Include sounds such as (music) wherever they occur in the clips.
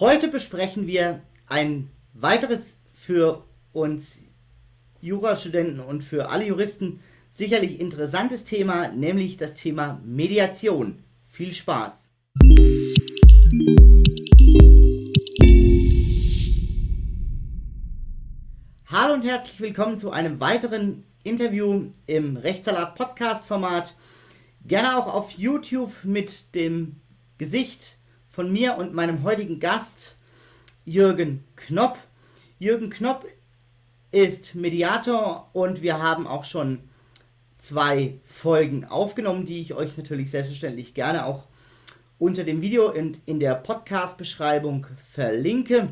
Heute besprechen wir ein weiteres für uns Jurastudenten und für alle Juristen sicherlich interessantes Thema, nämlich das Thema Mediation. Viel Spaß! Hallo und herzlich willkommen zu einem weiteren Interview im Rechtssalat Podcast Format. Gerne auch auf YouTube mit dem Gesicht von mir und meinem heutigen Gast Jürgen Knopp. Jürgen Knopp ist Mediator und wir haben auch schon zwei Folgen aufgenommen, die ich euch natürlich selbstverständlich gerne auch unter dem Video und in der Podcast-Beschreibung verlinke.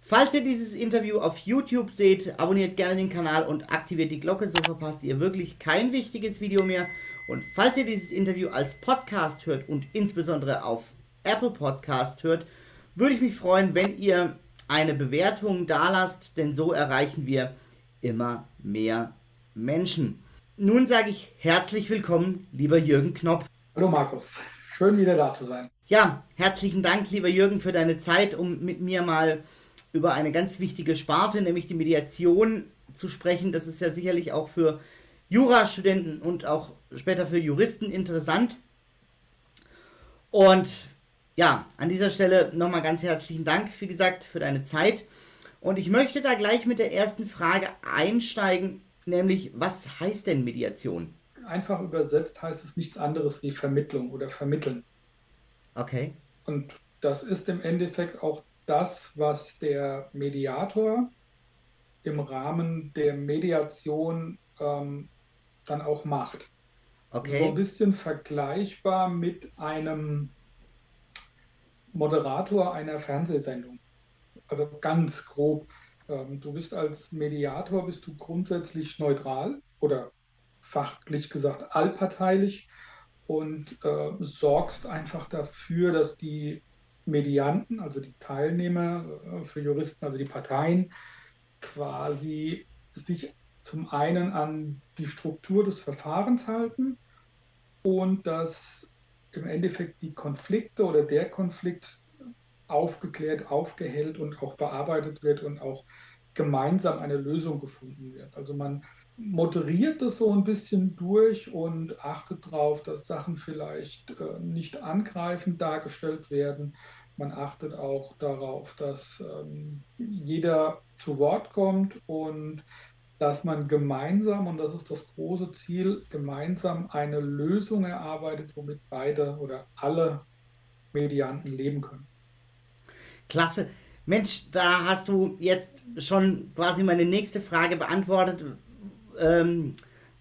Falls ihr dieses Interview auf YouTube seht, abonniert gerne den Kanal und aktiviert die Glocke, so verpasst ihr wirklich kein wichtiges Video mehr. Und falls ihr dieses Interview als Podcast hört und insbesondere auf Apple Podcast hört, würde ich mich freuen, wenn ihr eine Bewertung dalasst, denn so erreichen wir immer mehr Menschen. Nun sage ich herzlich willkommen, lieber Jürgen Knopp. Hallo Markus, schön wieder da zu sein. Ja, herzlichen Dank, lieber Jürgen, für deine Zeit, um mit mir mal über eine ganz wichtige Sparte, nämlich die Mediation, zu sprechen. Das ist ja sicherlich auch für Jurastudenten und auch später für Juristen interessant. Und ja, an dieser Stelle nochmal ganz herzlichen Dank, wie gesagt, für deine Zeit. Und ich möchte da gleich mit der ersten Frage einsteigen, nämlich was heißt denn Mediation? Einfach übersetzt heißt es nichts anderes wie Vermittlung oder Vermitteln. Okay. Und das ist im Endeffekt auch das, was der Mediator im Rahmen der Mediation ähm, dann auch macht. Okay. So ein bisschen vergleichbar mit einem Moderator einer Fernsehsendung. Also ganz grob. Ähm, du bist als Mediator bist du grundsätzlich neutral oder fachlich gesagt allparteilich und äh, sorgst einfach dafür, dass die Medianten, also die Teilnehmer äh, für Juristen, also die Parteien, quasi sich zum einen an die Struktur des Verfahrens halten und dass im Endeffekt die Konflikte oder der Konflikt aufgeklärt, aufgehellt und auch bearbeitet wird und auch gemeinsam eine Lösung gefunden wird. Also man moderiert das so ein bisschen durch und achtet darauf, dass Sachen vielleicht äh, nicht angreifend dargestellt werden. Man achtet auch darauf, dass ähm, jeder zu Wort kommt und dass man gemeinsam, und das ist das große Ziel, gemeinsam eine Lösung erarbeitet, womit beide oder alle Medianten leben können. Klasse. Mensch, da hast du jetzt schon quasi meine nächste Frage beantwortet ähm,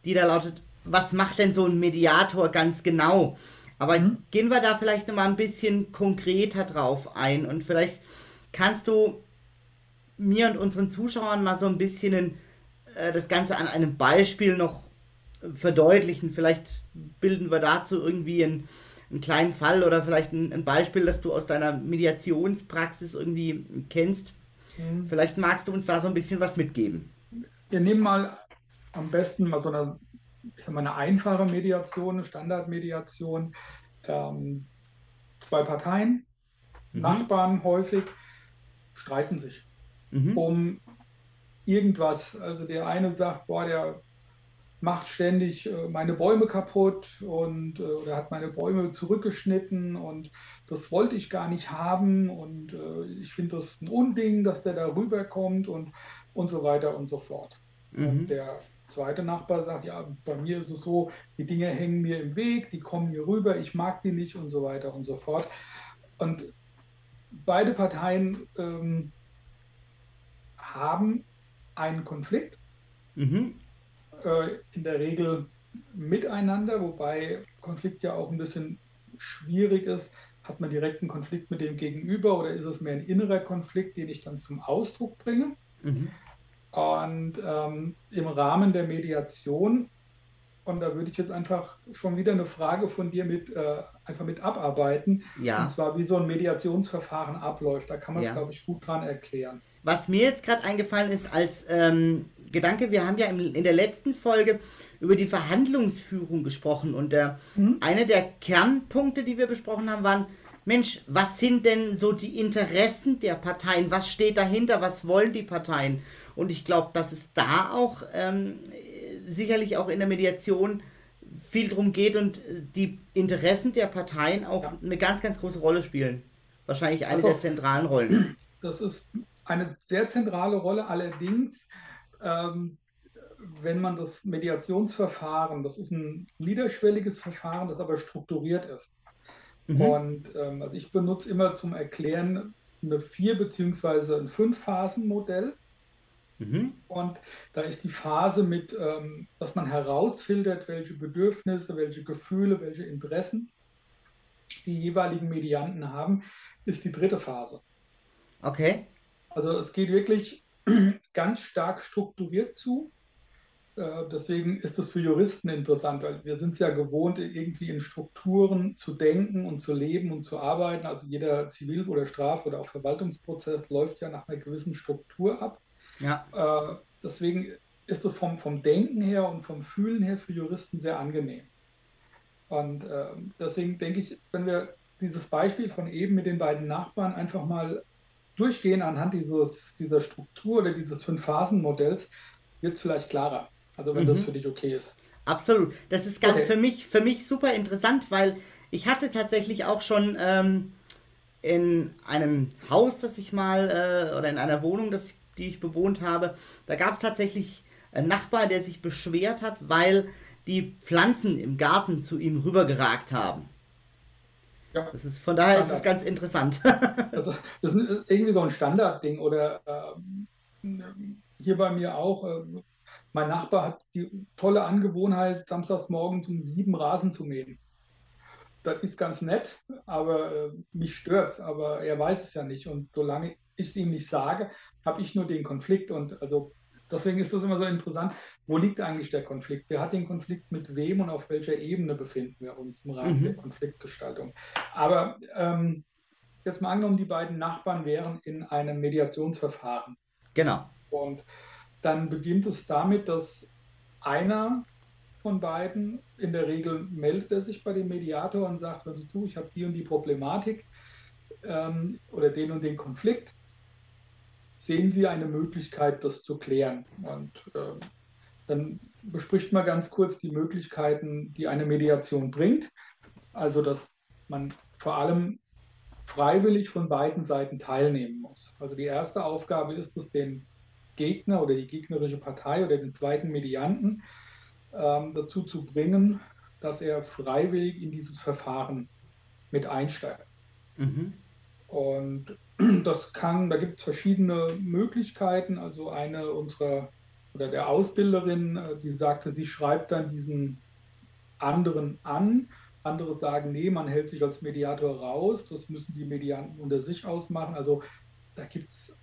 die da lautet, was macht denn so ein Mediator ganz genau? Aber mhm. gehen wir da vielleicht noch mal ein bisschen konkreter drauf ein und vielleicht kannst du mir und unseren Zuschauern mal so ein bisschen äh, das Ganze an einem Beispiel noch verdeutlichen. Vielleicht bilden wir dazu irgendwie einen, einen kleinen Fall oder vielleicht ein, ein, Beispiel, das du aus deiner Mediationspraxis irgendwie kennst. Mhm. Vielleicht magst du uns da so ein bisschen was mitgeben. Wir nehmen mal am besten mal so eine, mal, eine einfache Mediation, eine Standardmediation. Ähm, zwei Parteien, mhm. Nachbarn häufig, streiten sich mhm. um irgendwas. Also der eine sagt, boah, der macht ständig äh, meine Bäume kaputt und äh, oder hat meine Bäume zurückgeschnitten und das wollte ich gar nicht haben und äh, ich finde das ein Unding, dass der da rüberkommt und, und so weiter und so fort. Mhm. Und der zweite Nachbar sagt, ja, bei mir ist es so, die Dinge hängen mir im Weg, die kommen hier rüber, ich mag die nicht und so weiter und so fort. Und beide Parteien ähm, haben einen Konflikt, mhm. äh, in der Regel miteinander, wobei Konflikt ja auch ein bisschen schwierig ist. Hat man direkt einen Konflikt mit dem Gegenüber oder ist es mehr ein innerer Konflikt, den ich dann zum Ausdruck bringe? Mhm. Und ähm, im Rahmen der Mediation, und da würde ich jetzt einfach schon wieder eine Frage von dir mit, äh, einfach mit abarbeiten. Ja. Und zwar, wie so ein Mediationsverfahren abläuft. Da kann man es, ja. glaube ich, gut dran erklären. Was mir jetzt gerade eingefallen ist als ähm, Gedanke, wir haben ja im, in der letzten Folge über die Verhandlungsführung gesprochen und der, mhm. eine der Kernpunkte, die wir besprochen haben, waren Mensch, was sind denn so die Interessen der Parteien? Was steht dahinter? Was wollen die Parteien? Und ich glaube, dass es da auch ähm, sicherlich auch in der Mediation viel darum geht und die Interessen der Parteien auch ja. eine ganz, ganz große Rolle spielen. Wahrscheinlich eine also, der zentralen Rollen. Das ist eine sehr zentrale Rolle. Allerdings, ähm, wenn man das Mediationsverfahren, das ist ein niederschwelliges Verfahren, das aber strukturiert ist. Mhm. Und ähm, also ich benutze immer zum Erklären eine vier beziehungsweise ein fünf Phasen Modell. Mhm. Und da ist die Phase mit, ähm, dass man herausfiltert, welche Bedürfnisse, welche Gefühle, welche Interessen die jeweiligen Medianten haben, ist die dritte Phase. Okay. Also es geht wirklich (clears throat) ganz stark strukturiert zu. Äh, deswegen ist es für Juristen interessant, weil wir sind es ja gewohnt, irgendwie in Strukturen zu denken und zu leben und zu arbeiten. Also jeder Zivil- oder Straf- oder auch Verwaltungsprozess läuft ja nach einer gewissen Struktur ab. Ja. Äh, deswegen ist es vom, vom Denken her und vom Fühlen her für Juristen sehr angenehm. Und äh, deswegen denke ich, wenn wir dieses Beispiel von eben mit den beiden Nachbarn einfach mal durchgehen anhand dieses, dieser Struktur oder dieses Fünf-Phasen-Modells, wird es vielleicht klarer. Also wenn mhm. das für dich okay ist. Absolut. Das ist ganz okay. für mich für mich super interessant, weil ich hatte tatsächlich auch schon ähm, in einem Haus, das ich mal äh, oder in einer Wohnung, das ich, die ich bewohnt habe, da gab es tatsächlich einen Nachbar, der sich beschwert hat, weil die Pflanzen im Garten zu ihm rübergeragt haben. Ja. Das ist, von daher Standard. ist es ganz interessant. (laughs) also, das ist irgendwie so ein Standardding. Oder äh, hier bei mir auch, äh, mein Nachbar hat die tolle Angewohnheit, samstags morgens um sieben Rasen zu mähen. Das ist ganz nett, aber äh, mich stört es, aber er weiß es ja nicht. Und solange ich es ihm nicht sage, habe ich nur den Konflikt. Und also deswegen ist das immer so interessant, wo liegt eigentlich der Konflikt? Wer hat den Konflikt mit wem und auf welcher Ebene befinden wir uns im Rahmen mhm. der Konfliktgestaltung? Aber ähm, jetzt mal angenommen, die beiden Nachbarn wären in einem Mediationsverfahren. Genau. Und dann beginnt es damit, dass einer von beiden, in der Regel meldet er sich bei dem Mediator und sagt, hör zu, ich habe die und die Problematik ähm, oder den und den Konflikt. Sehen Sie eine Möglichkeit, das zu klären? Und ähm, dann bespricht man ganz kurz die Möglichkeiten, die eine Mediation bringt. Also, dass man vor allem freiwillig von beiden Seiten teilnehmen muss. Also die erste Aufgabe ist es, den Gegner oder die gegnerische Partei oder den zweiten Medianten ähm, dazu zu bringen, dass er freiwillig in dieses Verfahren mit einsteigt. Mhm. Und das kann, da gibt es verschiedene Möglichkeiten. Also eine unserer oder der Ausbilderin, äh, die sagte, sie schreibt dann diesen anderen an. Andere sagen, nee, man hält sich als Mediator raus. Das müssen die Medianten unter sich ausmachen. Also da gibt es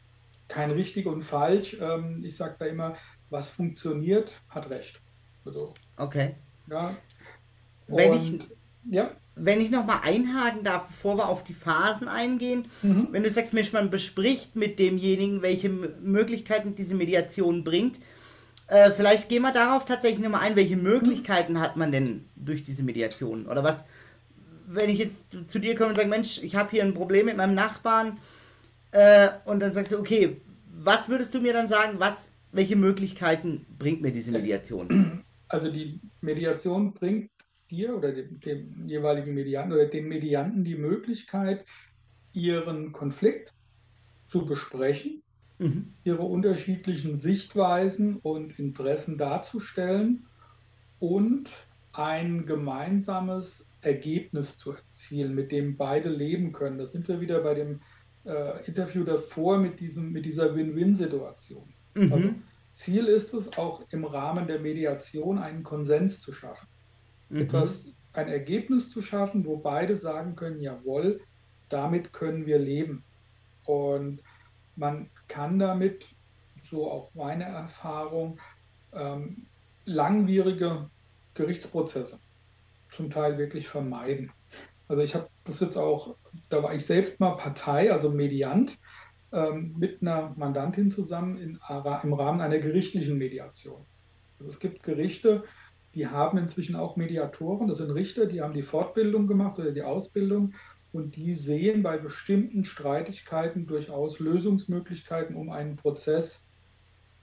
kein richtig und falsch. Ähm, ich sage da immer, was funktioniert, hat recht. Also, okay. Ja. Wenn ich, ja. Wenn ich nochmal einhaken darf, bevor wir auf die Phasen eingehen, mhm. wenn du sagst, Mensch, man bespricht mit demjenigen, welche Möglichkeiten diese Mediation bringt, äh, vielleicht gehen wir darauf tatsächlich nochmal ein, welche Möglichkeiten hat man denn durch diese Mediation? Oder was, wenn ich jetzt zu dir komme und sage, Mensch, ich habe hier ein Problem mit meinem Nachbarn äh, und dann sagst du, okay, was würdest du mir dann sagen, was, welche Möglichkeiten bringt mir diese Mediation? Also die Mediation bringt dir oder dem, dem jeweiligen Medianten oder dem Medianten die Möglichkeit, ihren Konflikt zu besprechen mhm. ihre unterschiedlichen Sichtweisen und Interessen darzustellen und ein gemeinsames Ergebnis zu erzielen, mit dem beide leben können. Da sind wir wieder bei dem äh, Interview davor mit, diesem, mit dieser Win-Win-Situation. Mhm. Also Ziel ist es, auch im Rahmen der Mediation einen Konsens zu schaffen. Mhm. Etwas, ein Ergebnis zu schaffen, wo beide sagen können, jawohl, damit können wir leben. Und man kann damit, so auch meine Erfahrung, ähm, langwierige Gerichtsprozesse zum Teil wirklich vermeiden. Also ich habe das jetzt auch, da war ich selbst mal Partei, also Mediant, ähm, mit einer Mandantin zusammen in, im Rahmen einer gerichtlichen Mediation. Also es gibt Gerichte, die haben inzwischen auch Mediatoren, das sind Richter, die haben die Fortbildung gemacht oder die Ausbildung und die sehen bei bestimmten Streitigkeiten durchaus Lösungsmöglichkeiten, um einen Prozess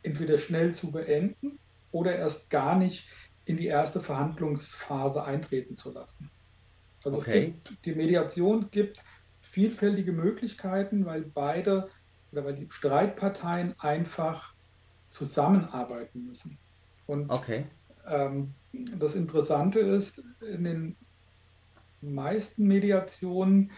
entweder schnell zu beenden oder erst gar nicht in die erste Verhandlungsphase eintreten zu lassen. Also okay. gibt, die Mediation gibt vielfältige Möglichkeiten, weil beide oder weil die Streitparteien einfach zusammenarbeiten müssen. Und okay. Ähm, das Interessante ist, in den meisten Mediationen,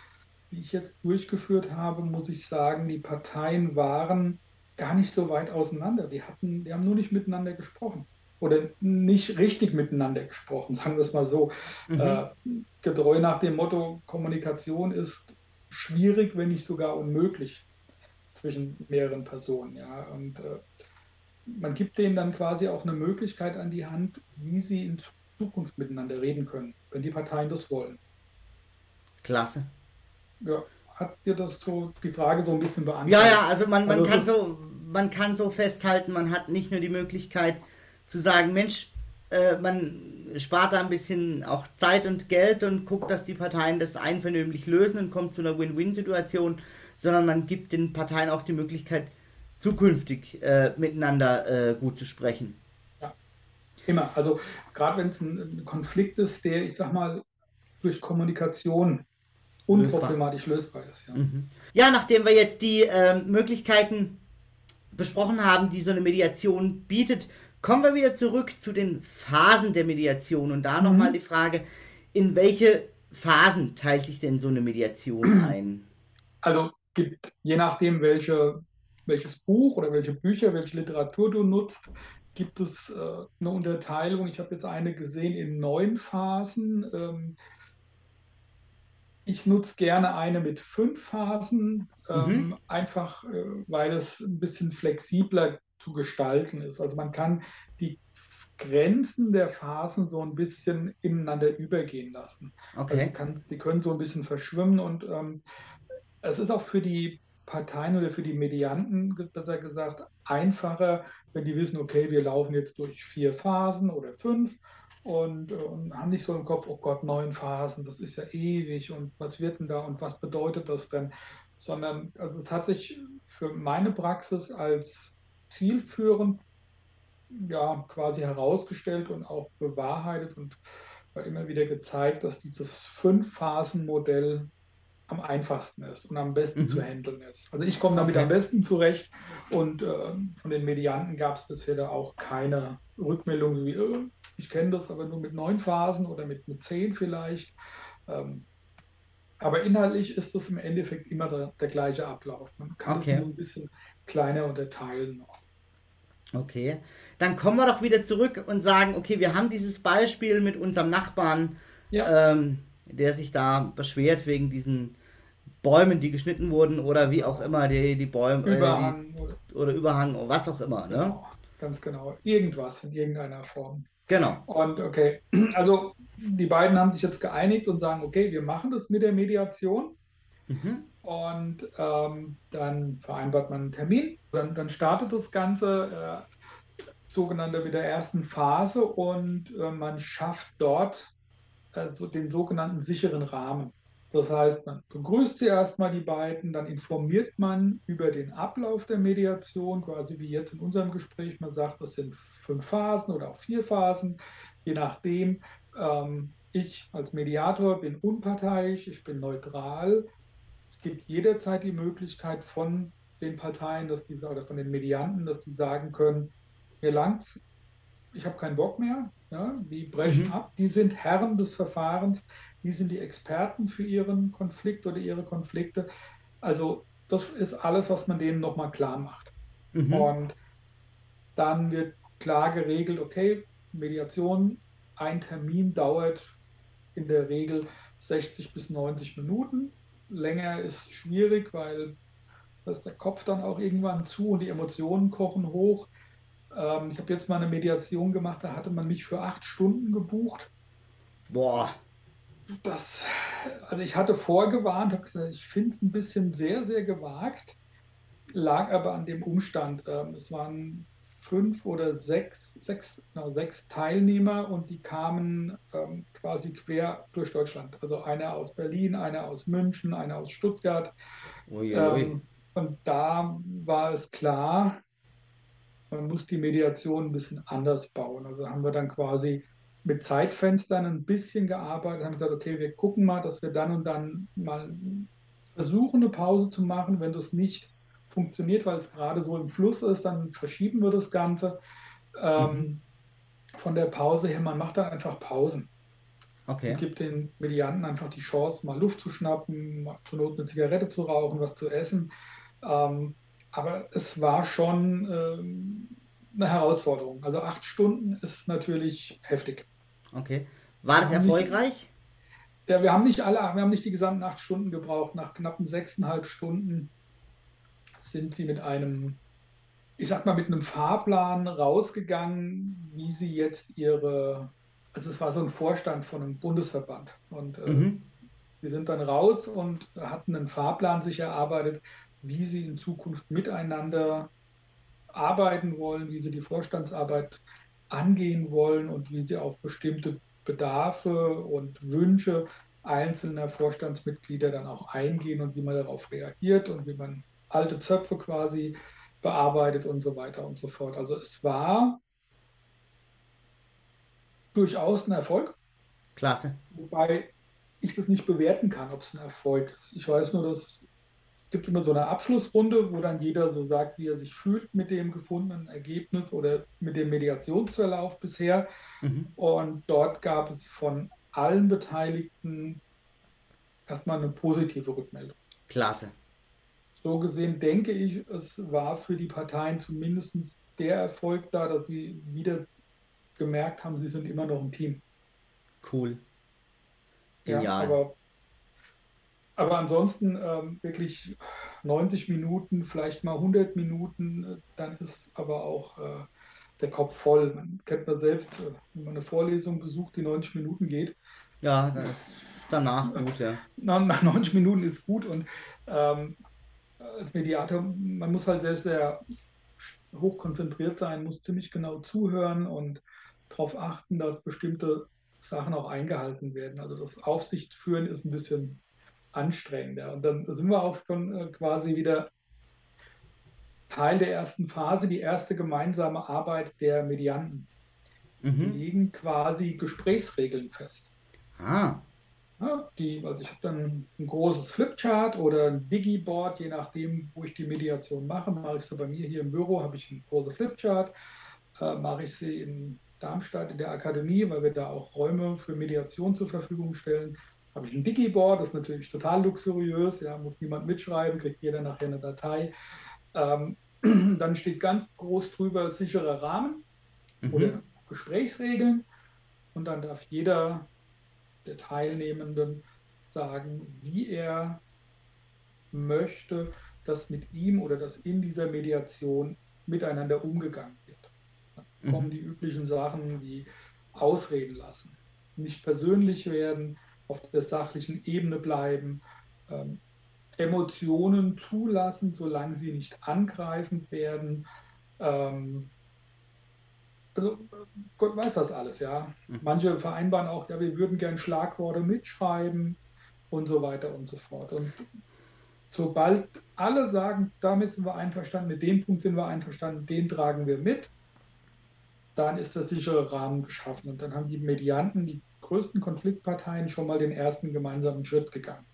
die ich jetzt durchgeführt habe, muss ich sagen, die Parteien waren gar nicht so weit auseinander. Die, hatten, die haben nur nicht miteinander gesprochen oder nicht richtig miteinander gesprochen, sagen wir es mal so. Mhm. Äh, getreu nach dem Motto, Kommunikation ist schwierig, wenn nicht sogar unmöglich zwischen mehreren Personen. Ja? Und äh, man gibt denen dann quasi auch eine Möglichkeit an die Hand, wie sie in Zukunft miteinander reden können, wenn die Parteien das wollen. Klasse. Ja, hat dir das so die Frage so ein bisschen beantwortet? Ja, ja, also man, man, also kann, so, man kann so festhalten, man hat nicht nur die Möglichkeit zu sagen, Mensch, äh, man spart da ein bisschen auch Zeit und Geld und guckt, dass die Parteien das einvernehmlich lösen und kommt zu einer Win-Win-Situation, sondern man gibt den Parteien auch die Möglichkeit, zukünftig äh, miteinander äh, gut zu sprechen. Ja, immer. Also gerade wenn es ein, Konflikt ist, der, ich sag mal, durch Kommunikation unproblematisch lösbar, lösbar ist. Ja. Mhm. ja, nachdem wir jetzt die äh, Möglichkeiten besprochen haben, die so eine Mediation bietet, kommen wir wieder zurück zu den Phasen der Mediation und da mhm. nochmal die Frage, in welche Phasen teilt sich denn so eine Mediation (clears throat) ein? Also gibt, je nachdem, welche welches Buch oder welche Bücher, welche Literatur du nutzt, gibt es äh, eine Unterteilung. Ich habe jetzt eine gesehen in neun Phasen. Ähm, ich nutze gerne eine mit fünf Phasen, ähm, mhm. einfach äh, weil es ein bisschen flexibler zu gestalten ist. Also man kann die Grenzen der Phasen so ein bisschen ineinander übergehen lassen. Okay. Also die, kann, die können so ein bisschen verschwimmen und ähm, es ist auch für die Parteien oder für die Medianten, besser gesagt, einfacher, wenn die wissen, okay, wir laufen jetzt durch vier Phasen oder fünf und, und, haben nicht so im Kopf, oh Gott, neun Phasen, das ist ja ewig und was wird denn da und was bedeutet das denn? Sondern also es hat sich für meine Praxis als zielführend ja, quasi herausgestellt und auch bewahrheitet und immer wieder gezeigt, dass dieses Fünf-Phasen-Modell am einfachsten ist und am besten mhm. zu handeln ist. Also ich komme damit okay. am besten zurecht und äh, von den Medianten gab es bisher da auch keine Rückmeldung, wie äh, ich kenne das aber nur mit neun Phasen oder mit, mit zehn vielleicht. Ähm, aber inhaltlich ist das im Endeffekt immer der, der gleiche Ablauf. Man kann okay. es nur ein bisschen kleiner unterteilen noch. Okay, dann kommen wir doch wieder zurück und sagen, okay, wir haben dieses Beispiel mit unserem Nachbarn, ja. ähm, der sich da beschwert wegen diesen Bäumen, die geschnitten wurden oder wie auch immer, die, die Bäume. Überhang. Äh, die, oder Überhang, oder was auch immer. Ne? Genau, ganz genau. Irgendwas in irgendeiner Form. Genau. Und okay, (clears throat) also die beiden haben sich jetzt geeinigt und sagen, okay, wir machen das mit der Mediation. Mhm. Und ähm, dann vereinbart man einen Termin. Dann, dann startet das Ganze, äh, sogenannte mit der ersten Phase, und äh, man schafft dort also den sogenannten sicheren Rahmen. Das heißt, man begrüßt sie erstmal die beiden, dann informiert man über den Ablauf der Mediation, quasi wie jetzt in unserem Gespräch. Man sagt, das sind fünf Phasen oder auch vier Phasen, je nachdem. Ähm, ich als Mediator bin unparteiisch, ich bin neutral. Es gibt jederzeit die Möglichkeit von den Parteien, dass die, oder von den Medianten, dass die sagen können, mir langt's, ich habe keinen Bock mehr, ja, die brechen mhm. ab, die sind Herren des Verfahrens, die sind die Experten für ihren Konflikt oder ihre Konflikte. Also das ist alles, was man denen nochmal klar macht. Mhm. Und dann wird klar geregelt, okay, Mediation, ein Termin dauert in der Regel 60 bis 90 Minuten. Länger ist schwierig, weil da ist der Kopf dann auch irgendwann zu und die Emotionen kochen hoch. Ähm, ich habe jetzt mal eine Mediation gemacht, da hatte man mich für acht Stunden gebucht. Boah. Das, also ich hatte vorgewarnt, habe gesagt, ich finde es ein bisschen sehr, sehr gewagt, lag aber an dem Umstand. Ähm, es waren fünf oder sechs, sechs, genau, sechs Teilnehmer und die kamen ähm, quasi quer durch Deutschland. Also einer aus Berlin, einer aus München, einer aus Stuttgart. Ui, ui. Ähm, und da war es klar, man muss die Mediation ein bisschen anders bauen. Also haben wir dann quasi mit Zeitfenstern ein bisschen gearbeitet, haben gesagt, okay, wir gucken mal, dass wir dann und dann mal versuchen, eine Pause zu machen. Wenn das nicht funktioniert, weil es gerade so im Fluss ist, dann verschieben wir das Ganze. Ähm, mhm. Von der Pause her, man macht dann einfach Pausen. Okay. Und gibt den Medianten einfach die Chance, mal Luft zu schnappen, zur Not eine Zigarette zu rauchen, was zu essen. Ähm, aber es war schon ähm, eine Herausforderung. Also acht Stunden ist natürlich heftig. Okay. War das erfolgreich? Ja, wir haben nicht alle, wir haben nicht die gesamten acht Stunden gebraucht. Nach knappen sechseinhalb Stunden sind sie mit einem, ich sag mal, mit einem Fahrplan rausgegangen, wie sie jetzt ihre, also es war so ein Vorstand von einem Bundesverband. Und äh, mhm. wir sind dann raus und hatten einen Fahrplan sich erarbeitet, wie sie in Zukunft miteinander arbeiten wollen, wie sie die Vorstandsarbeit angehen wollen und wie sie auf bestimmte Bedarfe und Wünsche einzelner Vorstandsmitglieder dann auch eingehen und wie man darauf reagiert und wie man alte Zöpfe quasi bearbeitet und so weiter und so fort. Also es war durchaus ein Erfolg. Klasse. Wobei ich das nicht bewerten kann, ob es ein Erfolg ist. Ich weiß nur, dass gibt immer so eine Abschlussrunde, wo dann jeder so sagt, wie er sich fühlt mit dem gefundenen Ergebnis oder mit dem Mediationsverlauf bisher. Mhm. Und dort gab es von allen Beteiligten erstmal eine positive Rückmeldung. Klasse. So gesehen denke ich, es war für die Parteien zumindest der Erfolg da, dass sie wieder gemerkt haben, sie sind immer noch ein Team. Cool. Genial. Ja, aber aber ansonsten ähm, wirklich 90 Minuten, vielleicht mal 100 Minuten, äh, dann ist aber auch äh, der Kopf voll. Man kennt man selbst, äh, wenn man eine Vorlesung besucht, die 90 Minuten geht. Ja, das ist danach gut, ja. (laughs) Nach, nach 90 Minuten ist gut und ähm, als Mediator, man muss halt selbst sehr hoch konzentriert sein, muss ziemlich genau zuhören und darauf achten, dass bestimmte Sachen auch eingehalten werden. Also das Aufsichtsführen ist ein bisschen anstrengender. Und dann sind wir auch schon äh, quasi wieder Teil der ersten Phase, die erste gemeinsame Arbeit der Medianten. Mhm. Die legen quasi Gesprächsregeln fest. Ah. Ja, die, also ich habe dann ein großes Flipchart oder ein Digiboard, je nachdem, wo ich die Mediation mache. Mache ich sie bei mir hier im Büro, habe ich ein großes Flipchart. Äh, mache ich sie in Darmstadt in der Akademie, weil wir da auch Räume für Mediation zur Verfügung stellen habe ich ein Digiboard, das ist natürlich total luxuriös, ja, muss niemand mitschreiben, kriegt jeder nachher eine Datei. Ähm, (clears throat) dann steht ganz groß drüber sicherer Rahmen mhm. oder Gesprächsregeln und dann darf jeder der Teilnehmenden sagen, wie er möchte, dass mit ihm oder dass in dieser Mediation miteinander umgegangen wird. Dann mhm. kommen die üblichen Sachen wie Ausreden lassen, nicht persönlich werden, auf der sachlichen Ebene bleiben, ähm, Emotionen zulassen, solange sie nicht angreifend werden. Ähm, also Gott weiß das alles, ja. Mhm. Manche vereinbaren auch, ja, wir würden gern Schlagworte mitschreiben und so weiter und so fort. Und sobald alle sagen, damit sind wir einverstanden, mit dem Punkt sind wir einverstanden, den tragen wir mit, dann ist der sichere Rahmen geschaffen. Und dann haben die Medianten, die größten Konfliktparteien schon mal den ersten gemeinsamen Schritt gegangen.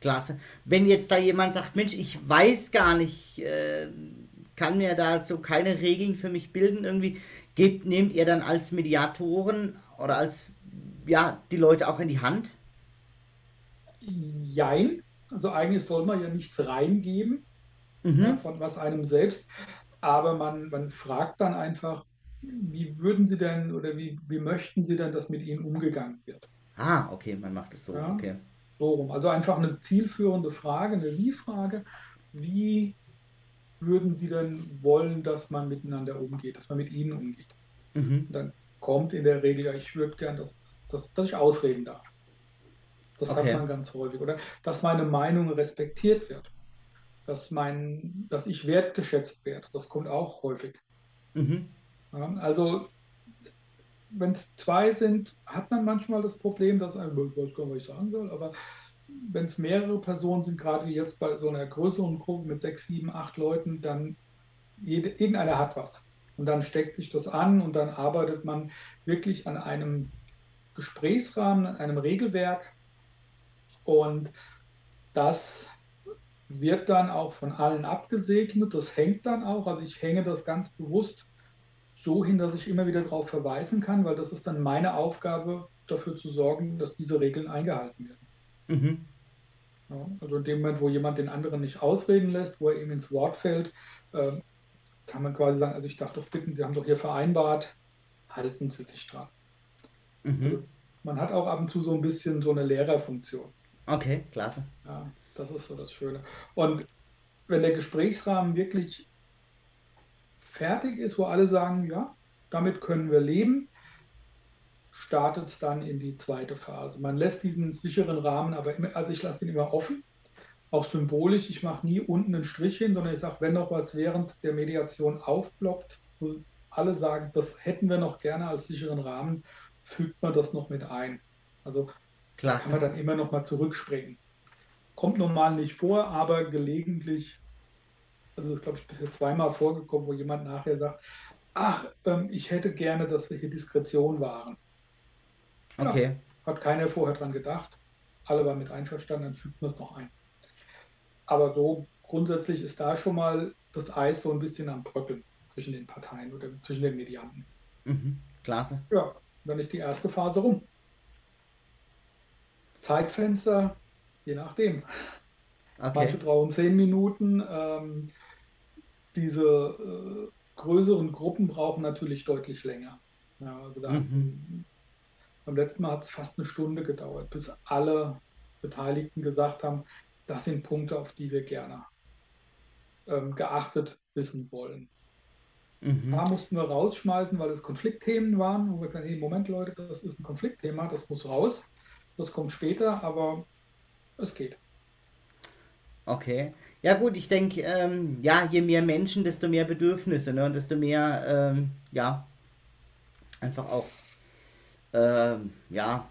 Klasse. Wenn jetzt da jemand sagt, Mensch, ich weiß gar nicht, äh, kann mir da so keine Regeln für mich bilden, irgendwie, gebt, nehmt ihr dann als Mediatoren oder als, ja, die Leute auch in die Hand? Jein. Also eigentlich soll man ja nichts reingeben, mhm. ja, von was einem selbst, aber man, man fragt dann einfach, wie würden Sie denn oder wie, wie möchten Sie denn, dass mit Ihnen umgegangen wird? Ah, okay, man macht es so. Ja, okay. So rum. Also einfach eine zielführende Frage, eine Wie-Frage. Wie würden Sie denn wollen, dass man miteinander umgeht, dass man mit Ihnen umgeht? Mhm. Dann kommt in der Regel, ja, ich würde gern, dass, dass, dass ich ausreden darf. Das okay. hat man ganz häufig. Oder dass meine Meinung respektiert wird. Dass, mein, dass ich wertgeschätzt werde. Das kommt auch häufig. Mhm. Also wenn es zwei sind, hat man manchmal das Problem, dass einem, ich weiß gar nicht, was ich sagen soll, aber wenn es mehrere Personen sind, gerade jetzt bei so einer größeren Gruppe mit sechs, sieben, acht Leuten, dann jede, irgendeiner hat was. Und dann steckt sich das an und dann arbeitet man wirklich an einem Gesprächsrahmen, an einem Regelwerk. Und das wird dann auch von allen abgesegnet. Das hängt dann auch. Also ich hänge das ganz bewusst so hin, dass ich immer wieder darauf verweisen kann, weil das ist dann meine Aufgabe, dafür zu sorgen, dass diese Regeln eingehalten werden. Mhm. Ja, also in dem Moment, wo jemand den anderen nicht ausreden lässt, wo er ihm ins Wort fällt, äh, kann man quasi sagen, also ich darf doch bitten, Sie haben doch hier vereinbart, halten Sie sich dran. Mhm. Also man hat auch ab und zu so ein bisschen so eine Lehrerfunktion. Okay, klasse. Ja, das ist so das Schöne. Und wenn der Gesprächsrahmen wirklich fertig ist, wo alle sagen, ja, damit können wir leben, startet es dann in die zweite Phase. Man lässt diesen sicheren Rahmen aber immer, also ich lasse den immer offen, auch symbolisch. Ich mache nie unten einen Strich hin, sondern ich sage, wenn noch was während der Mediation aufploppt, wo alle sagen, das hätten wir noch gerne als sicheren Rahmen, fügt man das noch mit ein. Also Klasse. kann man dann immer noch mal zurückspringen. Kommt normal nicht vor, aber gelegentlich also das glaube ich bisher zweimal vorgekommen, wo jemand nachher sagt, ach, ähm, ich hätte gerne, dass wir hier Diskretion waren. Okay. Ja, hat keiner vorher dran gedacht. Alle waren mit einverstanden, dann fügt man es noch ein. Aber so grundsätzlich ist da schon mal das Eis so ein bisschen am Bröckeln zwischen den Parteien oder zwischen den Medianten. Mhm, klasse. Ja, dann ist die erste Phase rum. Zeitfenster, je nachdem. Okay. Manche brauchen zehn Minuten. Ähm, diese äh, größeren Gruppen brauchen natürlich deutlich länger. Ja, also da, mhm. Beim letzten Mal hat es fast eine Stunde gedauert, bis alle Beteiligten gesagt haben, das sind Punkte, auf die wir gerne ähm, geachtet wissen wollen. Mhm. Da mussten wir rausschmeißen, weil es Konfliktthemen waren. Wo wir gesagt haben, Moment Leute, das ist ein Konfliktthema, das muss raus. Das kommt später, aber es geht. Okay. Ja gut, ich denke, ähm, ja, je mehr Menschen, desto mehr Bedürfnisse, ne? Und desto mehr, ähm, ja, einfach auch, ähm, ja,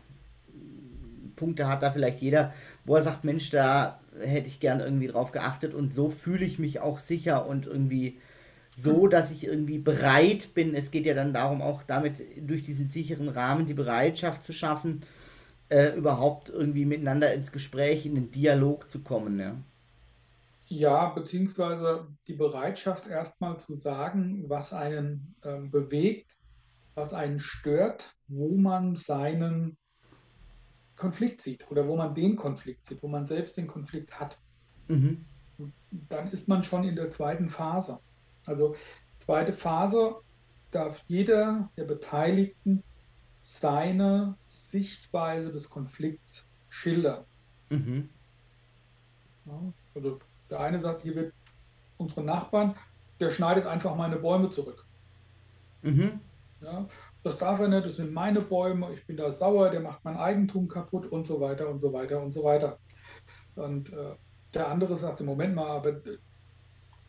Punkte hat da vielleicht jeder, wo er sagt, Mensch, da hätte ich gern irgendwie drauf geachtet und so fühle ich mich auch sicher und irgendwie so, dass ich irgendwie bereit bin. Es geht ja dann darum, auch damit durch diesen sicheren Rahmen die Bereitschaft zu schaffen, äh, überhaupt irgendwie miteinander ins Gespräch, in den Dialog zu kommen. Ja. Ja, beziehungsweise die Bereitschaft erstmal zu sagen, was einen ähm, bewegt, was einen stört, wo man seinen Konflikt sieht oder wo man den Konflikt sieht, wo man selbst den Konflikt hat. Mhm. Dann ist man schon in der zweiten Phase. Also zweite Phase darf jeder der Beteiligten seine Sichtweise des Konflikts schildern. Mhm. Ja, also der eine sagt, hier wird unsere Nachbarn, der schneidet einfach meine Bäume zurück. Mhm. Ja, das darf er nicht, das sind meine Bäume, ich bin da sauer, der macht mein Eigentum kaputt und so weiter und so weiter und so weiter. Und äh, der andere sagt, Moment mal, aber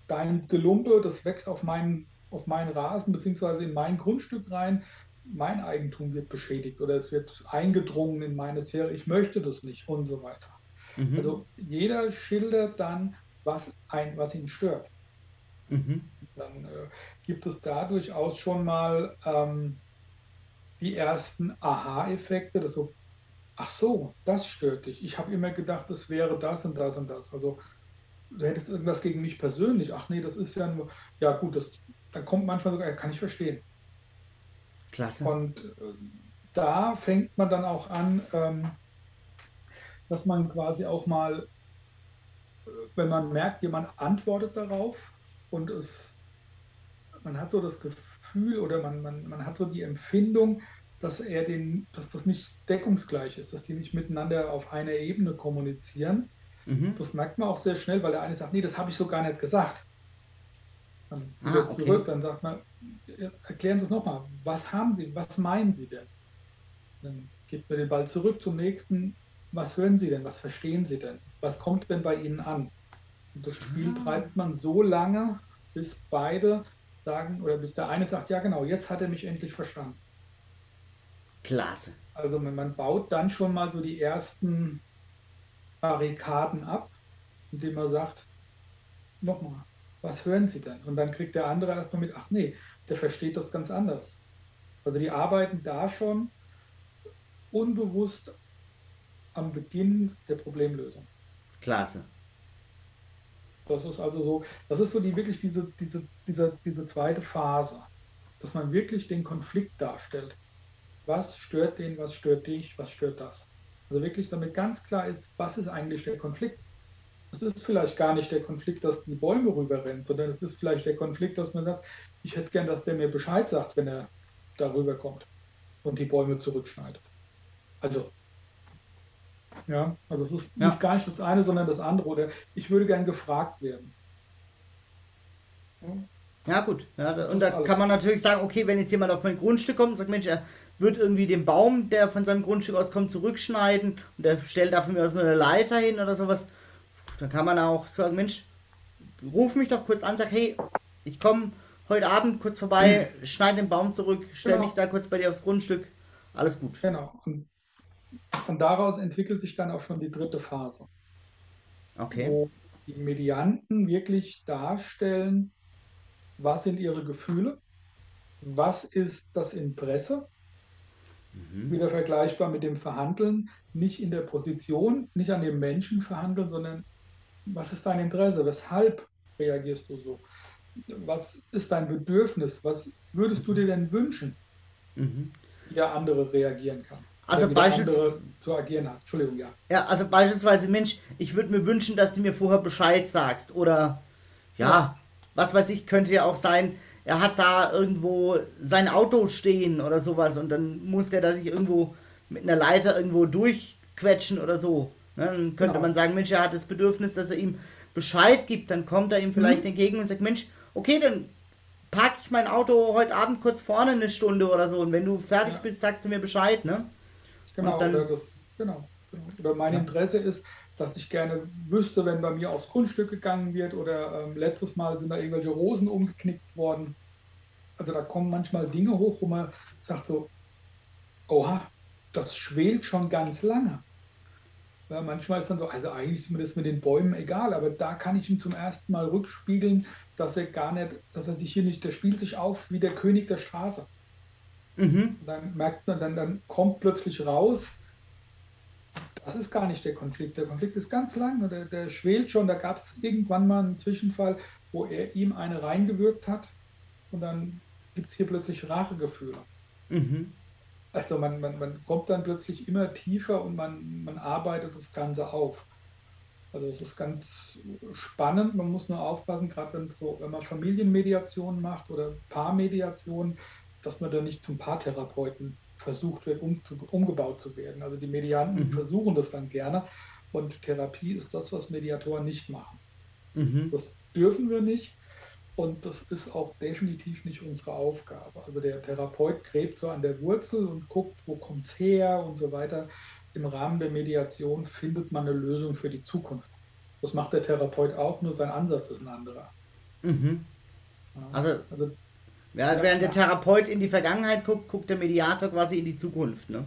dein Gelumpe, das wächst auf meinen, auf meinen Rasen beziehungsweise in mein Grundstück rein, mein Eigentum wird beschädigt oder es wird eingedrungen in meine Sphäre, ich möchte das nicht und so weiter. Mhm. Also jeder schildert dann, was, ein, was ihn stört. Mhm. Dann äh, gibt es da durchaus schon mal ähm, die ersten Aha-Effekte, dass so, ach so, das stört dich. Ich habe immer gedacht, das wäre das und das und das. Also du hättest irgendwas gegen mich persönlich. Ach nee, das ist ja nur, ja gut, das, dann kommt manchmal sogar, kann ich verstehen. Klasse. Und äh, da fängt man dann auch an, ähm, dass man quasi auch mal wenn man merkt, jemand antwortet darauf und es, man hat so das Gefühl oder man, man, man hat so die Empfindung, dass er den, dass das nicht deckungsgleich ist, dass die nicht miteinander auf einer Ebene kommunizieren. Mhm. Das merkt man auch sehr schnell, weil der eine sagt, nee, das habe ich so gar nicht gesagt. Dann ah, wieder okay. zurück, dann sagt man, jetzt erklären Sie es nochmal, was haben Sie, was meinen Sie denn? Dann geht man den Ball zurück zum nächsten, was hören Sie denn, was verstehen Sie denn? was kommt denn bei Ihnen an? Und das Spiel ah. treibt man so lange, bis beide sagen, oder bis der eine sagt, ja genau, jetzt hat er mich endlich verstanden. Klasse. Also man baut dann schon mal so die ersten Barrikaden ab, indem man sagt, nochmal, was hören Sie denn? Und dann kriegt der andere erstmal mit, ach nee, der versteht das ganz anders. Also die arbeiten da schon unbewusst am Beginn der Problemlösung. Klasse. Das ist also so, das ist so die wirklich diese, diese, diese, diese zweite Phase, dass man wirklich den Konflikt darstellt. Was stört den, was stört dich, was stört das? Also wirklich damit ganz klar ist, was ist eigentlich der Konflikt? Es ist vielleicht gar nicht der Konflikt, dass die Bäume rüberrennen, sondern es ist vielleicht der Konflikt, dass man sagt, ich hätte gern, dass der mir Bescheid sagt, wenn er darüber kommt und die Bäume zurückschneidet. Also, ja, also es ist ja. nicht gar nicht das eine, sondern das andere. Oder ich würde gern gefragt werden. Ja, ja gut. Ja, und da kann man natürlich sagen, okay, wenn jetzt jemand auf mein Grundstück kommt und sagt, Mensch, er wird irgendwie den Baum, der von seinem Grundstück auskommt, zurückschneiden und der stellt dafür mir so eine Leiter hin oder sowas, dann kann man auch sagen, Mensch, ruf mich doch kurz an, sag, hey, ich komme heute Abend kurz vorbei, (clears throat) schneide den Baum zurück, stelle genau. mich da kurz bei dir aufs Grundstück, alles gut. Genau. Und von daraus entwickelt sich dann auch schon die dritte Phase. Okay. Wo die Medianten wirklich darstellen, was sind ihre Gefühle, was ist das Interesse, mhm. wieder vergleichbar mit dem Verhandeln, nicht in der Position, nicht an dem Menschen verhandeln, sondern was ist dein Interesse, weshalb reagierst du so, was ist dein Bedürfnis, was würdest du dir denn wünschen, mhm. wie der andere reagieren kann also beispielsweise zu agieren hat. Entschuldigung, ja. Ja, also beispielsweise, Mensch, ich würde mir wünschen, dass du mir vorher Bescheid sagst. Oder ja, ja, was weiß ich, könnte ja auch sein, er hat da irgendwo sein Auto stehen oder sowas und dann muss der da sich irgendwo mit einer Leiter irgendwo durchquetschen oder so. Ne? Dann könnte genau. man sagen, Mensch, er hat das Bedürfnis, dass er ihm Bescheid gibt, dann kommt er ihm vielleicht mhm. entgegen und sagt, Mensch, okay, dann parke ich mein Auto heute Abend kurz vorne eine Stunde oder so und wenn du fertig ja. bist, sagst du mir Bescheid, ne? Genau, dann, oder, das, genau, genau. oder mein ja. Interesse ist, dass ich gerne wüsste, wenn bei mir aufs Grundstück gegangen wird oder ähm, letztes Mal sind da irgendwelche Rosen umgeknickt worden. Also da kommen manchmal Dinge hoch, wo man sagt so, oha, das schwelt schon ganz lange. Ja, manchmal ist dann so, also eigentlich ist mir das mit den Bäumen egal, aber da kann ich ihm zum ersten Mal rückspiegeln, dass er gar nicht, dass er sich hier nicht, der spielt sich auf wie der König der Straße. Mhm. Dann merkt man, dann, dann kommt plötzlich raus, das ist gar nicht der Konflikt. Der Konflikt ist ganz lang, der, der schwelt schon. Da gab es irgendwann mal einen Zwischenfall, wo er ihm eine reingewirkt hat und dann gibt es hier plötzlich Rachegefühle. Mhm. Also man, man, man kommt dann plötzlich immer tiefer und man, man arbeitet das Ganze auf. Also es ist ganz spannend, man muss nur aufpassen, gerade wenn, so, wenn man Familienmediation macht oder Paarmediation, dass man da nicht zum Paartherapeuten versucht wird, um, umgebaut zu werden. Also die Medianten mhm. versuchen das dann gerne und Therapie ist das, was Mediatoren nicht machen. Mhm. Das dürfen wir nicht und das ist auch definitiv nicht unsere Aufgabe. Also der Therapeut gräbt so an der Wurzel und guckt, wo kommt es her und so weiter. Im Rahmen der Mediation findet man eine Lösung für die Zukunft. Das macht der Therapeut auch, nur sein Ansatz ist ein anderer. Mhm. Also, also ja, während der Therapeut in die Vergangenheit guckt, guckt der Mediator quasi in die Zukunft, ne?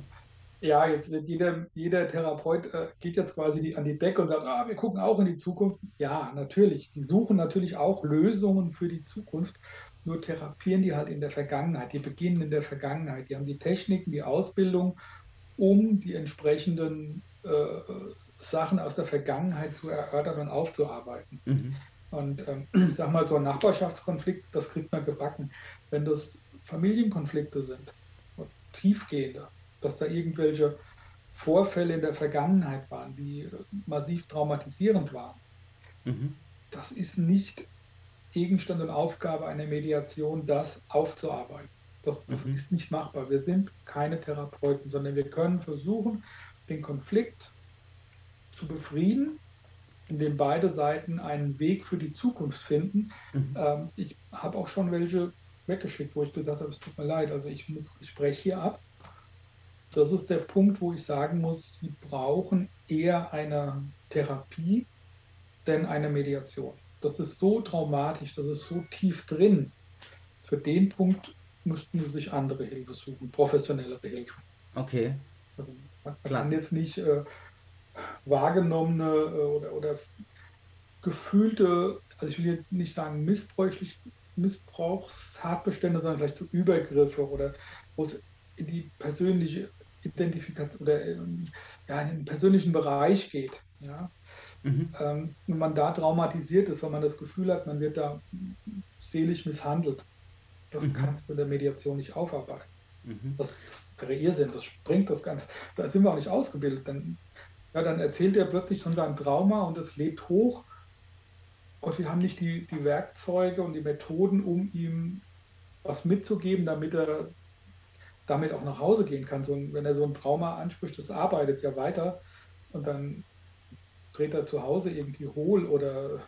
Ja, jetzt wird jeder, jeder Therapeut äh, geht jetzt quasi die, an die Decke und sagt, ah, wir gucken auch in die Zukunft. Ja, natürlich. Die suchen natürlich auch Lösungen für die Zukunft. Nur therapieren die halt in der Vergangenheit. Die beginnen in der Vergangenheit. Die haben die Techniken, die Ausbildung, um die entsprechenden äh, Sachen aus der Vergangenheit zu erörtern und aufzuarbeiten. Mhm. Und ähm, ich sag mal, so ein Nachbarschaftskonflikt, das kriegt man gebacken. Wenn das Familienkonflikte sind, tiefgehende, dass da irgendwelche Vorfälle in der Vergangenheit waren, die äh, massiv traumatisierend waren, mhm. das ist nicht Gegenstand und Aufgabe einer Mediation, das aufzuarbeiten. Das, das mhm. ist nicht machbar. Wir sind keine Therapeuten, sondern wir können versuchen, den Konflikt zu befrieden indem beide Seiten einen Weg für die Zukunft finden. Mhm. Ähm, ich habe auch schon welche weggeschickt, wo ich gesagt habe, es tut mir leid, also ich muss, ich spreche hier ab. Das ist der Punkt, wo ich sagen muss, Sie brauchen eher eine Therapie, denn eine Mediation. Das ist so traumatisch, das ist so tief drin. für den Punkt müssten sie sich andere Hilfe suchen, professionellere Hilfe. Okay. Also man, man kann jetzt nicht äh, wahrgenommene äh, oder, oder gefühlte, also ich will jetzt nicht sagen missbräuchlich, Missbrauchstatbestände, sondern vielleicht so Übergriffe oder wo es in die persönliche Identifikation oder ähm, ja, in den persönlichen Bereich geht. Ja? Mhm. Ähm, wenn man da traumatisiert ist, wenn man das Gefühl hat, man wird da seelisch misshandelt, das mhm. kannst du in der Mediation nicht aufarbeiten. Mhm. Das, das wäre Irrsinn, das springt das Ganze. Da sind wir auch nicht ausgebildet. Dann, ja, dann erzählt er plötzlich von seinem Trauma und es lebt hoch und wir haben nicht die, die Werkzeuge und die Methoden, um ihm was mitzugeben, damit er damit auch nach Hause gehen kann. So, wenn er so ein Trauma anspricht, das arbeitet ja weiter und dann dreht er zu Hause irgendwie hohl oder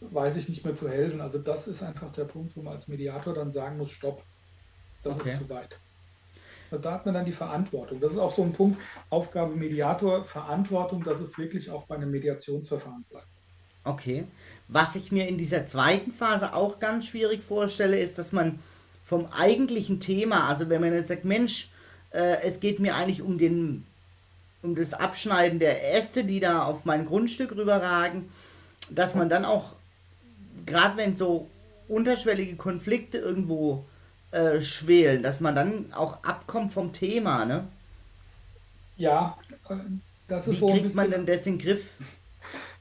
weiß ich nicht mehr zu helfen. Also das ist einfach der Punkt, wo man als Mediator dann sagen muss, stopp, das okay. ist zu weit. Da hat man dann die Verantwortung. Das ist auch so ein Punkt, Aufgabe Mediator, Verantwortung, dass es wirklich auch bei einem Mediationsverfahren bleibt. Okay. Was ich mir in dieser zweiten Phase auch ganz schwierig vorstelle, ist, dass man vom eigentlichen Thema, also wenn man jetzt sagt, Mensch, äh, es geht mir eigentlich um den um das Abschneiden der Äste, die da auf mein Grundstück rüberragen, dass man dann auch, gerade wenn so unterschwellige Konflikte irgendwo äh, schwelen, dass man dann auch abkommt vom Thema, ne? Ja, äh, das ist Wie so kriegt bisschen, man denn das in den Griff? (laughs)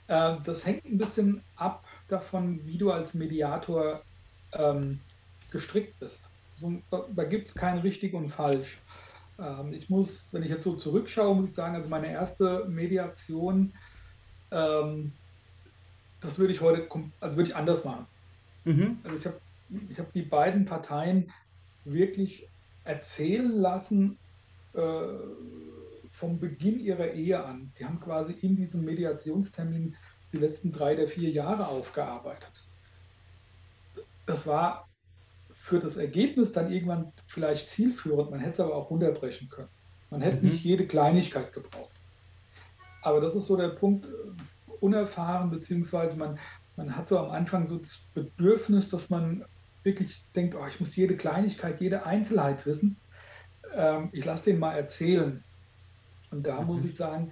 Äh, das hängt ein bisschen ab davon, wie du als Mediator ähm, gestrickt bist. So, da gibt es kein richtig und falsch. Ähm, ich muss, wenn ich jetzt so zurückschaue, muss ich sagen, also meine erste Mediation, ähm, das würde ich heute, also würde ich anders machen. Mhm. Also ich habe ich hab die beiden Parteien wirklich erzählen lassen äh, vom Beginn ihrer Ehe an. Die haben quasi in diesem Mediationstermin die letzten drei der vier Jahre aufgearbeitet. Das war für das Ergebnis dann irgendwann vielleicht zielführend. Man hätte es aber auch runterbrechen können. Man hätte mhm. nicht jede Kleinigkeit gebraucht. Aber das ist so der Punkt, äh, unerfahren, beziehungsweise man, man hat so am Anfang so das Bedürfnis, dass man wirklich denkt, oh, ich muss jede Kleinigkeit, jede Einzelheit wissen. Ähm, ich lasse den mal erzählen. Und da mhm. muss ich sagen,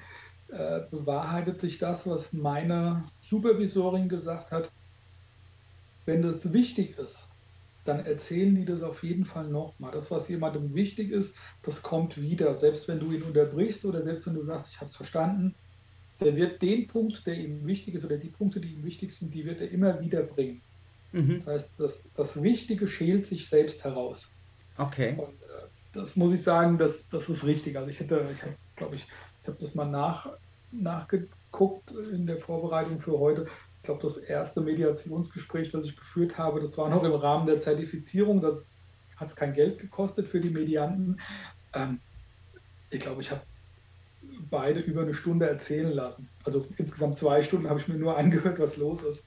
äh, bewahrheitet sich das, was meine Supervisorin gesagt hat. Wenn das wichtig ist, dann erzählen die das auf jeden Fall nochmal. Das, was jemandem wichtig ist, das kommt wieder. Selbst wenn du ihn unterbrichst oder selbst wenn du sagst, ich habe es verstanden, der wird den Punkt, der ihm wichtig ist oder die Punkte, die ihm wichtig sind, die wird er immer wieder bringen. Mhm. Das heißt, das, das Wichtige schält sich selbst heraus. Okay. Und äh, das muss ich sagen, das, das ist richtig. Also ich hätte, ich habe, glaube ich, ich habe das mal nach, nachgeguckt in der Vorbereitung für heute glaube, das erste Mediationsgespräch, das ich geführt habe, das war noch im Rahmen der Zertifizierung. Da hat es kein Geld gekostet für die Medianten. Ähm, ich glaube, ich habe beide über eine Stunde erzählen lassen. Also insgesamt zwei Stunden habe ich mir nur (laughs) angehört, was los ist.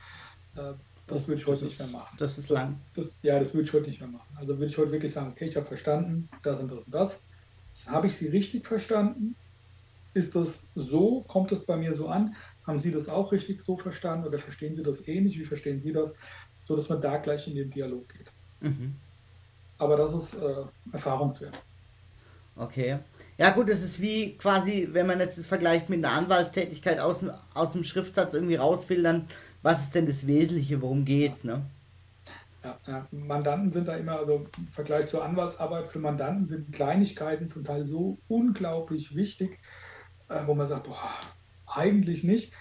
Äh, das würde ich heute ist, nicht mehr machen. Das ist lang. Das, das, ja, das würde ich heute nicht mehr machen. Also würde ich heute wirklich sagen, okay, ich habe verstanden, das und das und das. Habe ich Sie richtig verstanden? Ist das so? Kommt es bei mir so an? Haben Sie das auch richtig so verstanden oder verstehen Sie das ähnlich? Wie verstehen Sie das? So dass man da gleich in den Dialog geht. Mhm. Aber das ist äh, Erfahrungswert. Okay. Ja gut, das ist wie quasi, wenn man jetzt das vergleicht mit einer Anwaltstätigkeit aus, aus dem Schriftsatz irgendwie rausfiltern, was ist denn das Wesentliche, worum geht's, ne? Ja, ja, Mandanten sind da immer, also im Vergleich zur Anwaltsarbeit, für Mandanten sind Kleinigkeiten zum Teil so unglaublich wichtig, äh, wo man sagt, boah, eigentlich nicht.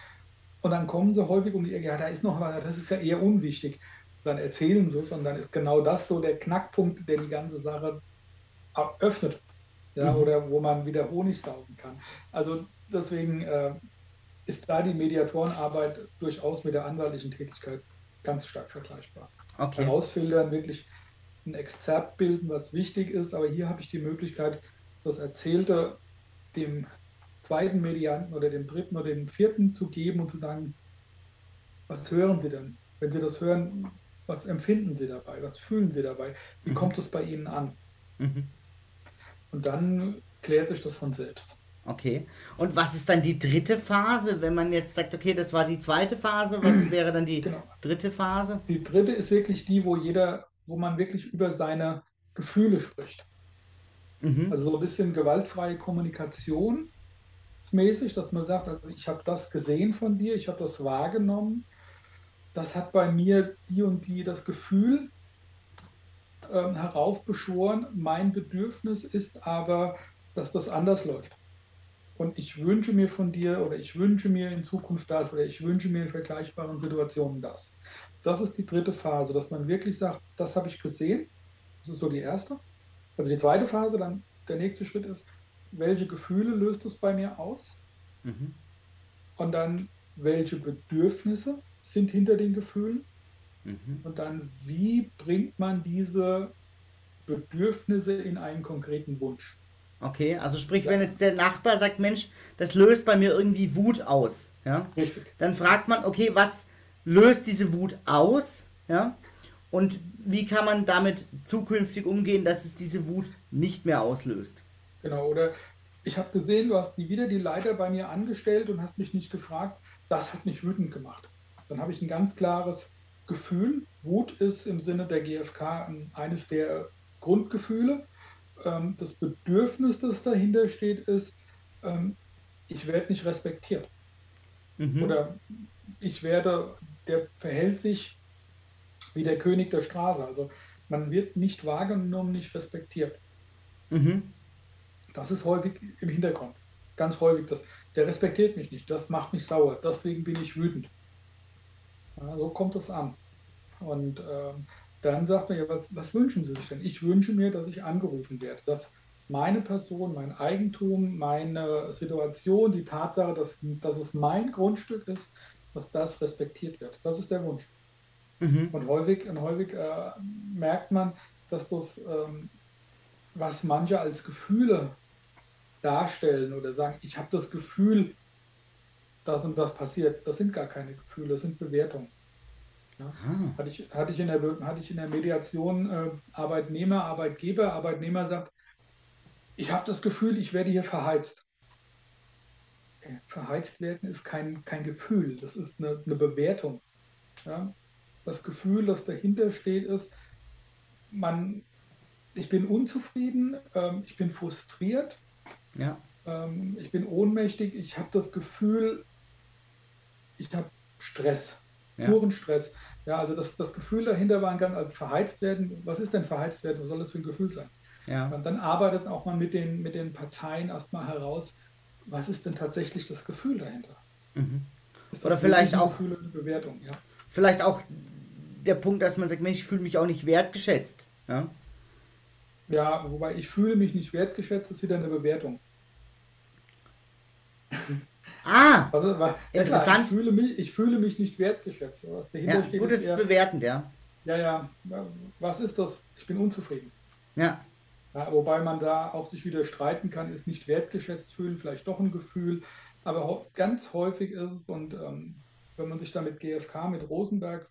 Und dann kommen sie häufig um die Ecke, ja, da ist noch was, das ist ja eher unwichtig. Dann erzählen sie es und dann ist genau das so der Knackpunkt, der die ganze Sache öffnet. Ja, mhm. Oder wo man wieder Honig saugen kann. Also deswegen äh, ist da die Mediatorenarbeit durchaus mit der anwaltlichen Tätigkeit ganz stark vergleichbar. Okay. Herausfiltern, wirklich ein Exzerpt bilden, was wichtig ist, aber hier habe ich die Möglichkeit, das Erzählte dem zweiten Medianten oder dem dritten oder dem vierten zu geben und zu sagen, was hören Sie denn? Wenn Sie das hören, was empfinden Sie dabei? Was fühlen Sie dabei? Wie mhm. kommt es bei Ihnen an? Mhm. Und dann klärt sich das von selbst. Okay. Und was ist dann die dritte Phase, wenn man jetzt sagt, okay, das war die zweite Phase, was (clears throat) wäre dann die genau. dritte Phase? Die dritte ist wirklich die, wo jeder wo man wirklich über seine Gefühle spricht. Mhm. Also so ein bisschen gewaltfreie Kommunikation mäßig, dass man sagt, also ich habe das gesehen von dir, ich habe das wahrgenommen, das hat bei mir die und die das Gefühl ähm, heraufbeschworen, mein Bedürfnis ist aber, dass das anders läuft. Und ich wünsche mir von dir oder ich wünsche mir in Zukunft das oder ich wünsche mir in vergleichbaren Situationen das. Das ist die dritte Phase, dass man wirklich sagt, das habe ich gesehen. Das ist so die erste. Also die zweite Phase, dann der nächste Schritt ist, welche Gefühle löst es bei mir aus? Mhm. Und dann, welche Bedürfnisse sind hinter den Gefühlen? Mhm. Und dann, wie bringt man diese Bedürfnisse in einen konkreten Wunsch? Okay, also sprich, wenn jetzt der Nachbar sagt, Mensch, das löst bei mir irgendwie Wut aus, ja, Richtig. dann fragt man, okay, was löst diese Wut aus, ja, und wie kann man damit zukünftig umgehen, dass es diese Wut nicht mehr auslöst? Genau. Oder ich habe gesehen, du hast die, wieder die Leiter bei mir angestellt und hast mich nicht gefragt. Das hat mich wütend gemacht. Dann habe ich ein ganz klares Gefühl. Wut ist im Sinne der GfK ein- eines der Grundgefühle. Ähm, das Bedürfnis, das dahinter steht, ist, ähm, ich werde nicht respektiert. Mhm. Oder ich werde, der verhält sich wie der König der Straße. Also man wird nicht wahrgenommen, nicht respektiert. Mhm. Das ist häufig im Hintergrund. Ganz häufig. Das, der respektiert mich nicht. Das macht mich sauer. Deswegen bin ich wütend. Ja, so kommt es an. Und ähm, dann sagt man ja, was, was wünschen Sie sich denn? Ich wünsche mir, dass ich angerufen werde. Dass meine Person, mein Eigentum, meine Situation, die Tatsache, dass, dass es mein Grundstück ist, dass das respektiert wird. Das ist der Wunsch. Mhm. Und häufig, und häufig äh, merkt man, dass das, ähm, was manche als Gefühle darstellen oder sagen, ich habe das Gefühl, das und das passiert, das sind gar keine Gefühle, das sind Bewertungen. Ja? Ah. Hatte, ich, hatte, ich in der, hatte ich in der Mediation äh, Arbeitnehmer, Arbeitgeber, Arbeitnehmer sagt, ich habe das Gefühl, ich werde hier verheizt. Äh, Verheizt werden ist kein, kein Gefühl, das ist eine, eine Bewertung. Ja? Das Gefühl, das dahinter steht, ist, man, ich bin unzufrieden, ähm, ich bin frustriert, Ja. ähm, ich bin ohnmächtig, ich habe das Gefühl, ich habe Stress, Ja. puren Stress. Ja, also das, das Gefühl dahinter war ganz als verheizt werden. Was ist denn verheizt werden? Was soll das für ein Gefühl sein? Ja. Und dann arbeitet auch mal mit den, mit den Parteien erstmal heraus, was ist denn tatsächlich das Gefühl dahinter? Mhm. Oder vielleicht ein auch- Bewertung, ja. Vielleicht auch der Punkt, dass man sagt, Mensch, ich fühle mich auch nicht wertgeschätzt. Ja. Ja, wobei ich fühle mich nicht wertgeschätzt, ist wieder eine Bewertung. (laughs) Ah, Also, weil, Interessant. ich, fühle mich, ich fühle mich nicht wertgeschätzt. Was dahinter ja, steht, gut, ist das ist eher, bewertend, ja. ja, ja, was ist das? Ich bin unzufrieden. Ja. Ja, wobei man da auch sich wieder streiten kann, ist nicht wertgeschätzt fühlen, vielleicht doch ein Gefühl. Aber ganz häufig ist es, und ähm, wenn man sich da mit GfK, mit Rosenberg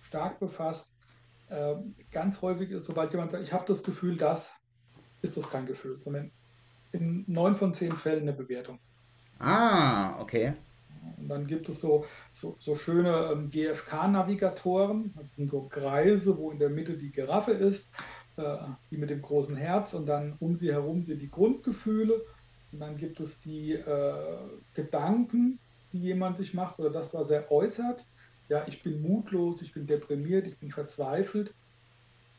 stark befasst, äh, ganz häufig ist, sobald jemand sagt, ich habe das Gefühl, das, ist das kein Gefühl, sondern in neun von zehn Fällen eine Bewertung. Ah, okay. Und dann gibt es so, so, so schöne ähm, GfK-Navigatoren, das sind so Kreise, wo in der Mitte die Giraffe ist, äh, die mit dem großen Herz und dann um sie herum sind die Grundgefühle. Und dann gibt es die äh, Gedanken, die jemand sich macht oder das, was er äußert. Ja, ich bin mutlos, ich bin deprimiert, ich bin verzweifelt.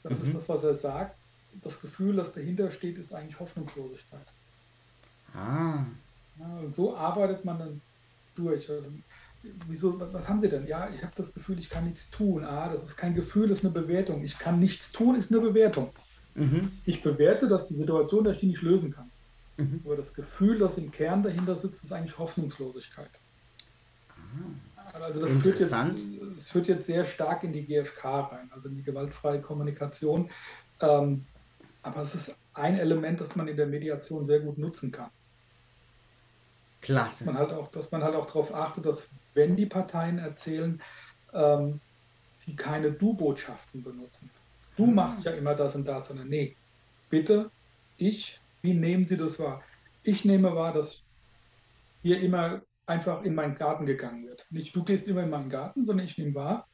Das Mhm. ist das, was er sagt. Das Gefühl, das dahinter steht, ist eigentlich Hoffnungslosigkeit. Ah. So arbeitet man dann durch. Also, wieso, was, was haben Sie denn? Ja, ich habe das Gefühl, ich kann nichts tun. Ah, das ist kein Gefühl, das ist eine Bewertung. Ich kann nichts tun, ist eine Bewertung. Mhm. Ich bewerte, dass die Situation, dass ich die nicht lösen kann. Mhm. Aber das Gefühl, das im Kern dahinter sitzt, ist eigentlich Hoffnungslosigkeit. Also das führt, jetzt, das führt jetzt sehr stark in die GfK rein, also in die gewaltfreie Kommunikation. Ähm, aber es ist ein Element, das man in der Mediation sehr gut nutzen kann. Klasse. man halt auch, dass man halt auch darauf achtet, dass wenn die Parteien erzählen, ähm, sie keine Du-Botschaften benutzen. Du machst ja immer das und das, sondern nee, bitte, ich, wie nehmen Sie das wahr? Ich nehme wahr, dass hier immer einfach in meinen Garten gegangen wird. Nicht du gehst immer in meinen Garten, sondern ich nehme wahr,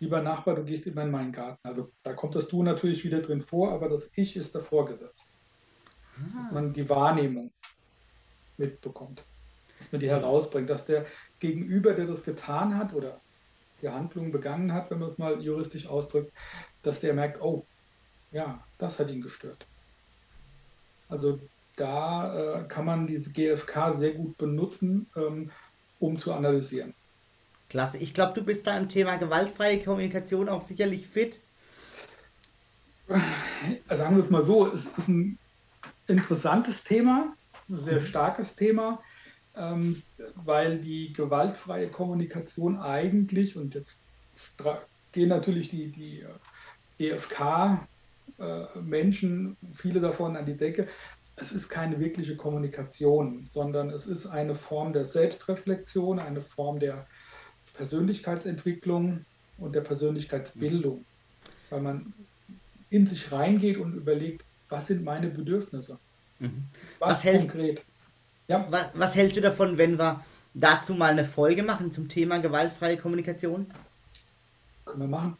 lieber Nachbar, du gehst immer in meinen Garten. Also da kommt das Du natürlich wieder drin vor, aber das Ich ist davor gesetzt. Ah. Dass man die Wahrnehmung mitbekommt, dass man die herausbringt, dass der Gegenüber, der das getan hat oder die Handlung begangen hat, wenn man es mal juristisch ausdrückt, dass der merkt, oh, ja, das hat ihn gestört. Also da äh, kann man diese GFK sehr gut benutzen, ähm, um zu analysieren. Klasse. Ich glaube, du bist da im Thema gewaltfreie Kommunikation auch sicherlich fit. Also sagen wir es mal so, es ist ein interessantes Thema, sehr mhm. starkes Thema, ähm, weil die gewaltfreie Kommunikation eigentlich, und jetzt gehen natürlich die, die GFK-Menschen, äh, viele davon an die Decke, es ist keine wirkliche Kommunikation, sondern es ist eine Form der Selbstreflexion, eine Form der Persönlichkeitsentwicklung und der Persönlichkeitsbildung, weil man in sich reingeht und überlegt, was sind meine Bedürfnisse? Mhm. Was, was hält, konkret? Ja. Was, was hältst du davon, wenn wir dazu mal eine Folge machen zum Thema gewaltfreie Kommunikation? Können wir machen.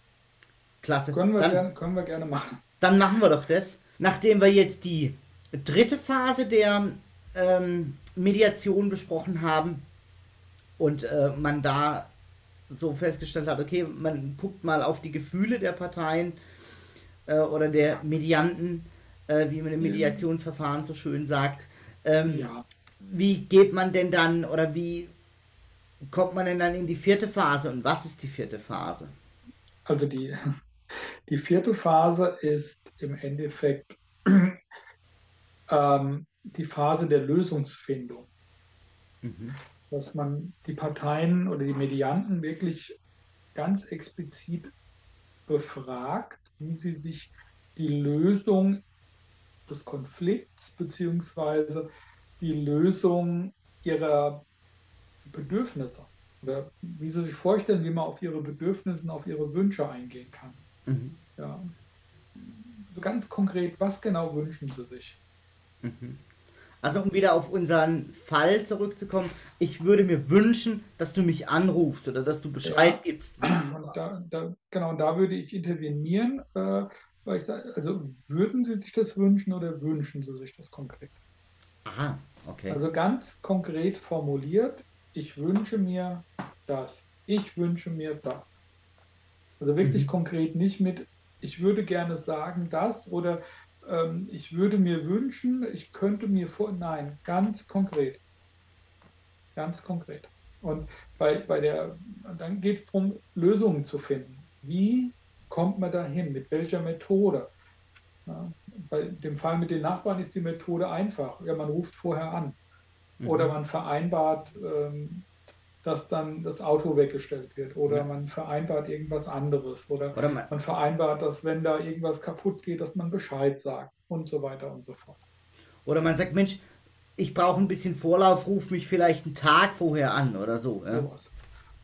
Klasse. Können wir, dann, gerne, können wir gerne machen. Dann machen wir doch das. Nachdem wir jetzt die dritte Phase der ähm, Mediation besprochen haben und äh, man da so festgestellt hat, okay, man guckt mal auf die Gefühle der Parteien äh, oder der Medianten, äh, wie man im Mediationsverfahren so schön sagt. Ähm, ja. Wie geht man denn dann oder wie kommt man denn dann in die vierte Phase und was ist die vierte Phase? Also die, (laughs) die vierte Phase ist im Endeffekt (clears throat) ähm, die Phase der Lösungsfindung. Mhm dass man die Parteien oder die Medianten wirklich ganz explizit befragt, wie sie sich die Lösung des Konflikts bzw. die Lösung ihrer Bedürfnisse oder wie sie sich vorstellen, wie man auf ihre Bedürfnisse und auf ihre Wünsche eingehen kann. Mhm. Ja. Ganz konkret, was genau wünschen sie sich? Mhm. Also um wieder auf unseren Fall zurückzukommen, ich würde mir wünschen, dass du mich anrufst oder dass du Bescheid ja. gibst. Und da, da, genau, da würde ich intervenieren, äh, weil ich sage, also würden Sie sich das wünschen oder wünschen Sie sich das konkret? Aha, okay. Also ganz konkret formuliert, ich wünsche mir das, ich wünsche mir das. Also wirklich mhm. konkret nicht mit, ich würde gerne sagen das oder ähm, ich würde mir wünschen, ich könnte mir vor, nein, ganz konkret. Ganz konkret. Und bei, bei der, dann geht es darum, Lösungen zu finden. Wie kommt man dahin? Mit welcher Methode? Ja, bei dem Fall mit den Nachbarn ist die Methode einfach. Ja, man ruft vorher an. Mhm. Oder man vereinbart ähm, dass dann das Auto weggestellt wird oder ja. man vereinbart irgendwas anderes oder, oder man, man, vereinbart, dass wenn da irgendwas kaputt geht, dass man Bescheid sagt und so weiter und so fort. Oder man sagt, Mensch, ich brauche ein bisschen Vorlauf, ruf mich vielleicht einen Tag vorher an oder so. Ja,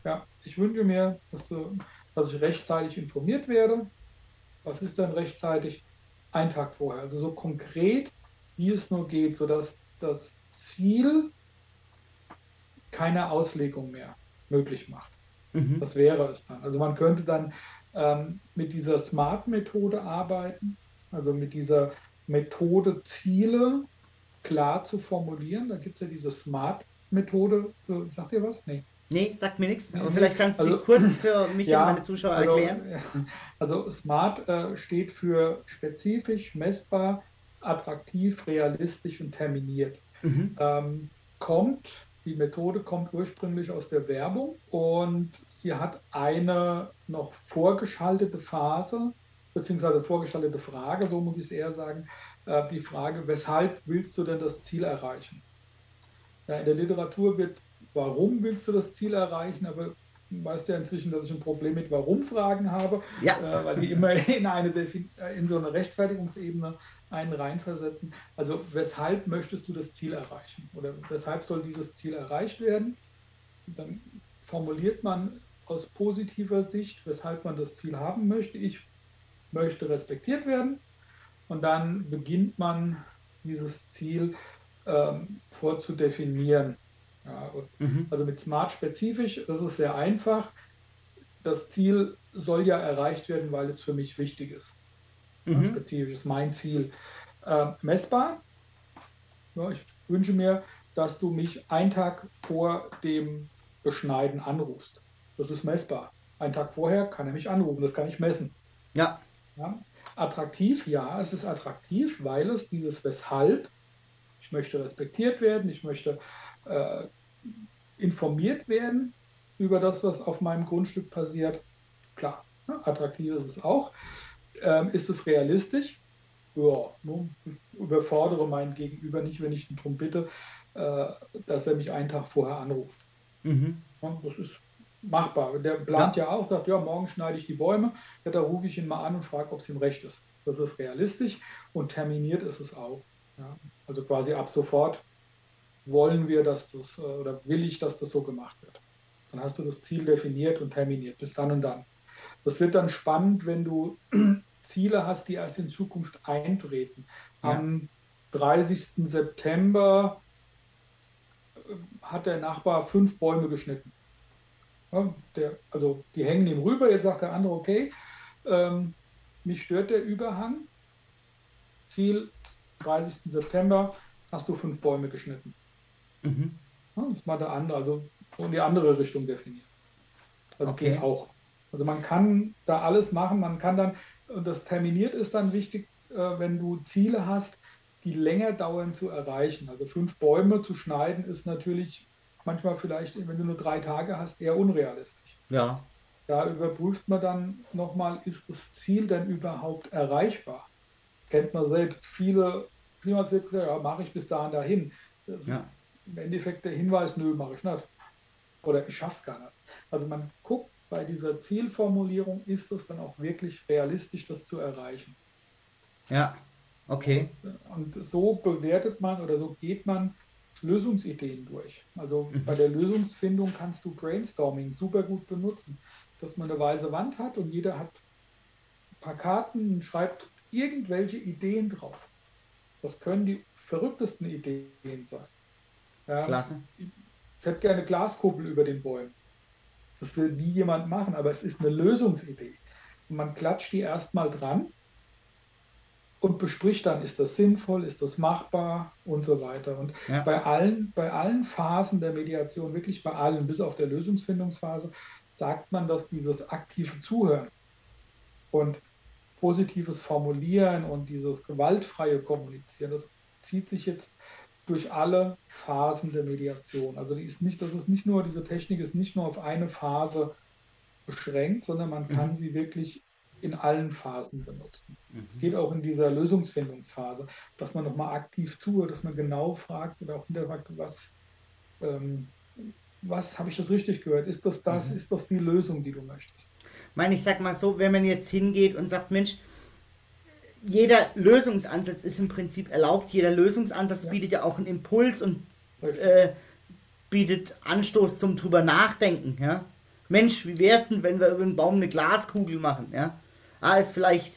ja ich wünsche mir, dass, du, dass ich rechtzeitig informiert werde. Was ist dann rechtzeitig? Ein Tag vorher. Also so konkret, wie es nur geht, sodass das Ziel keine Auslegung mehr möglich macht. Mhm. Das wäre es dann. Also man könnte dann ähm, mit dieser Smart-Methode arbeiten, also mit dieser Methode Ziele klar zu formulieren. Da gibt es ja diese Smart-Methode. Sagt ihr was? Nee. Nee, sagt mir nichts. Aber vielleicht kannst du also, kurz für (laughs) mich ja, und meine Zuschauer also, erklären. Also Smart äh, steht für spezifisch, messbar, attraktiv, realistisch und terminiert. Mhm. Ähm, kommt die Methode kommt ursprünglich aus der Werbung und sie hat eine noch vorgeschaltete Phase, beziehungsweise vorgeschaltete Frage, so muss ich es eher sagen, äh, die Frage, weshalb willst du denn das Ziel erreichen? Ja, in der Literatur wird, warum willst du das Ziel erreichen, aber du weißt ja inzwischen, dass ich ein Problem mit Warum-Fragen habe, ja. äh, weil die immer (laughs) in, eine, in so eine Rechtfertigungsebene einen reinversetzen. Also weshalb möchtest du das Ziel erreichen oder weshalb soll dieses Ziel erreicht werden? Dann formuliert man aus positiver Sicht, weshalb man das Ziel haben möchte. Ich möchte respektiert werden und dann beginnt man dieses Ziel ähm, vorzudefinieren. Ja, mhm. Also mit Smart spezifisch, das ist sehr einfach. das Ziel soll ja erreicht werden, weil es für mich wichtig ist. Mhm. Spezifisch ist mein Ziel. Äh, messbar. Ja, ich wünsche mir, dass du mich einen Tag vor dem Beschneiden anrufst. Das ist messbar. Einen Tag vorher kann er mich anrufen, das kann ich messen. Ja. ja. Attraktiv, ja, es ist attraktiv, weil es dieses Weshalb, ich möchte respektiert werden, ich möchte äh, informiert werden über das, was auf meinem Grundstück passiert. Klar, ne? attraktiv ist es auch. Ähm, ist es realistisch? Ja, ne? ich überfordere meinen Gegenüber nicht, wenn ich ihn darum bitte, äh, dass er mich einen Tag vorher anruft. Mhm. Ja, das ist machbar. Der plant ja. ja, auch, sagt, ja, morgen schneide ich die Bäume. Ja, da rufe ich ihn mal an und frage, ob es ihm recht ist. Das ist realistisch und terminiert ist es auch. Ja, also quasi ab sofort wollen wir, dass das, äh, oder will ich, dass das so gemacht wird. Dann hast du das Ziel definiert und terminiert, bis dann und dann. Das wird dann spannend, wenn du (clears throat) Ziele hast, die erst in Zukunft eintreten. Ja. Am 30. September äh, hat der Nachbar fünf Bäume geschnitten. Ja, der, also die hängen ihm rüber, jetzt sagt der andere, okay, ähm, mich stört der Überhang. Ziel 30. September hast du fünf Bäume geschnitten. Mhm. Ja, das war der andere, also in die andere Richtung definiert. Das okay. geht auch. Also man kann da alles machen, man kann dann, und das terminiert ist dann wichtig, äh, wenn du Ziele hast, die länger dauern zu erreichen. Also fünf Bäume zu schneiden ist natürlich manchmal vielleicht, wenn du nur drei Tage hast, eher unrealistisch. Ja. Da überprüft man dann nochmal, ist das Ziel denn überhaupt erreichbar? Kennt man selbst. Viele, vielmals wird gesagt, ja, mache ich bis dahin dahin. Das ja. ist im Endeffekt der Hinweis, nö, mache ich nicht. Oder ich schaffe es gar nicht. Also man guckt bei dieser Zielformulierung, ist es dann auch wirklich realistisch, das zu erreichen. Ja, okay. Und, und so bewertet man oder so geht man Lösungsideen durch. Also mhm. bei der Lösungsfindung kannst du Brainstorming super gut benutzen, dass man eine weiße Wand hat und jeder hat ein paar Karten und schreibt irgendwelche Ideen drauf. Das können die verrücktesten Ideen sein. Ja, Klasse. Ich, hätte gerne Glaskuppel über den Bäumen. Das will nie jemand machen, aber es ist eine Lösungsidee. Und man klatscht die erstmal dran und bespricht dann, ist das sinnvoll, ist das machbar und so weiter. Und ja. bei, allen, bei allen Phasen der Mediation, wirklich bei allen, bis auf der Lösungsfindungsphase, sagt man, dass dieses aktive Zuhören und positives Formulieren und dieses gewaltfreie Kommunizieren, das zieht sich jetzt durch alle Phasen der Mediation. Also die ist nicht, das ist nicht nur, diese Technik ist nicht nur auf eine Phase beschränkt, sondern man kann mhm. sie wirklich in allen Phasen benutzen. Mhm. Es geht auch in dieser Lösungsfindungsphase, dass man nochmal aktiv zuhört, dass man genau fragt oder auch hinterfragt, was, ähm, was habe ich das richtig gehört? Ist das das? Mhm. Ist das die Lösung, die du möchtest? Ich meine, ich sag mal so, wenn man jetzt hingeht und sagt, Mensch, jeder Lösungsansatz ist im Prinzip erlaubt. Jeder Lösungsansatz ja. bietet ja auch einen Impuls und äh, bietet Anstoß zum drüber nachdenken. Ja? Mensch, wie wär's denn, wenn wir über den Baum eine Glaskugel machen? Ja? Ah, ist vielleicht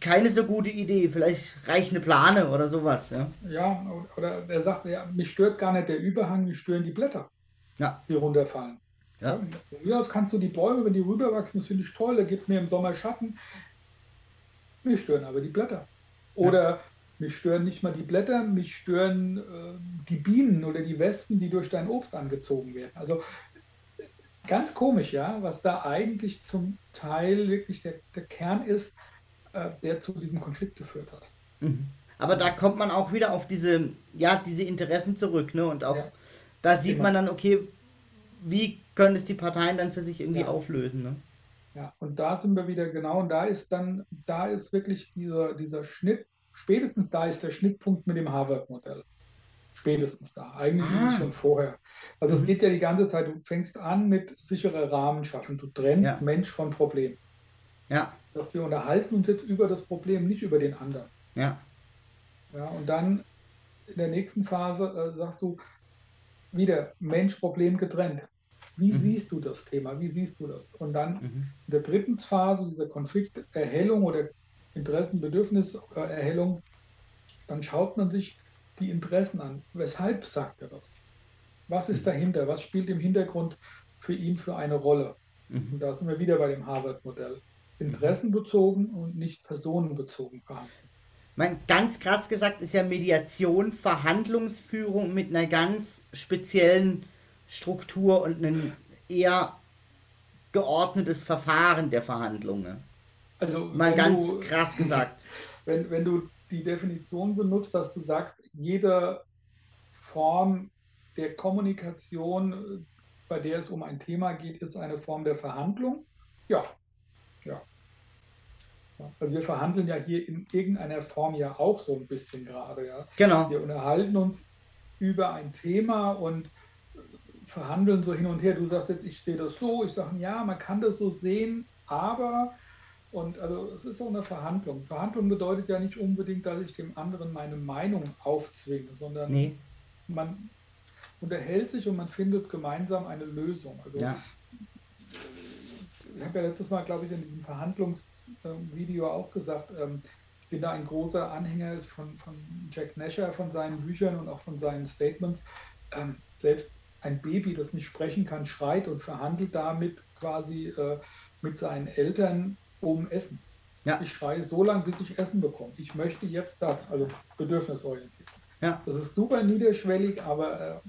keine so gute Idee. Vielleicht reicht eine Plane oder sowas. Ja, ja oder er sagt, ja, mich stört gar nicht der Überhang, mich stören die Blätter, ja. die runterfallen. Ja. Ja, kannst du die Bäume, wenn die rüberwachsen, das finde ich toll, da gibt mir im Sommer Schatten. Mich stören aber die Blätter. Oder ja. mich stören nicht mal die Blätter, mich stören äh, die Bienen oder die Wespen, die durch dein Obst angezogen werden. Also ganz komisch, ja, was da eigentlich zum Teil wirklich der, der Kern ist, äh, der zu diesem Konflikt geführt hat. Mhm. Aber da kommt man auch wieder auf diese, ja, diese Interessen zurück, ne? Und auch ja. da sieht Immer. man dann, okay, wie können es die Parteien dann für sich irgendwie ja. auflösen, ne? Ja, und da sind wir wieder genau, und da ist dann, da ist wirklich dieser, dieser Schnitt, spätestens da ist der Schnittpunkt mit dem Harvard-Modell. Spätestens da. Eigentlich ah. ist es ah. schon vorher. Also mhm. es geht ja die ganze Zeit, du fängst an mit sicherer Rahmen schaffen. Du trennst ja. Mensch von Problem. Ja. Dass wir unterhalten uns jetzt über das Problem, nicht über den anderen. Ja. Ja, und dann in der nächsten Phase äh, sagst du wieder Mensch-Problem getrennt. Wie mhm. siehst du das Thema? Wie siehst du das? Und dann mhm. in der dritten Phase, dieser Konflikterhellung oder Interessenbedürfniserhellung, dann schaut man sich die Interessen an. Weshalb sagt er das? Was ist mhm. dahinter? Was spielt im Hintergrund für ihn für eine Rolle? Mhm. Und da sind wir wieder bei dem Harvard-Modell. Interessenbezogen und nicht personenbezogen verhandeln. Man, ganz krass gesagt ist ja Mediation Verhandlungsführung mit einer ganz speziellen Struktur und einem eher geordnetes Verfahren der Verhandlungen. Also mal ganz du, krass gesagt. (laughs) Wenn, wenn du die Definition benutzt, dass du sagst, jede Form der Kommunikation, bei der es um ein Thema geht, ist eine Form der Verhandlung, ja, ja. Also wir verhandeln ja hier in irgendeiner Form ja auch so ein bisschen gerade, ja. Genau. Wir unterhalten uns über ein Thema und verhandeln so hin und her. Du sagst jetzt, ich sehe das so, ich sage, ja, man kann das so sehen, aber und also es ist so eine Verhandlung. Verhandlung bedeutet ja nicht unbedingt, dass ich dem anderen meine Meinung aufzwinge, sondern nee. man unterhält sich und man findet gemeinsam eine Lösung. Also ja. ich habe ja letztes Mal, glaube ich, in diesem Verhandlungsvideo auch gesagt, ähm, ich bin da ein großer Anhänger von, von Jack Nasher, von seinen Büchern und auch von seinen Statements. Ähm, selbst ein Baby, das nicht sprechen kann, schreit und verhandelt damit quasi äh, mit seinen Eltern um Essen. Ja. Ich schreie so lange, bis ich Essen bekomme. Ich möchte jetzt das, also bedürfnisorientiert. Ja. Das ist super niederschwellig, aber äh,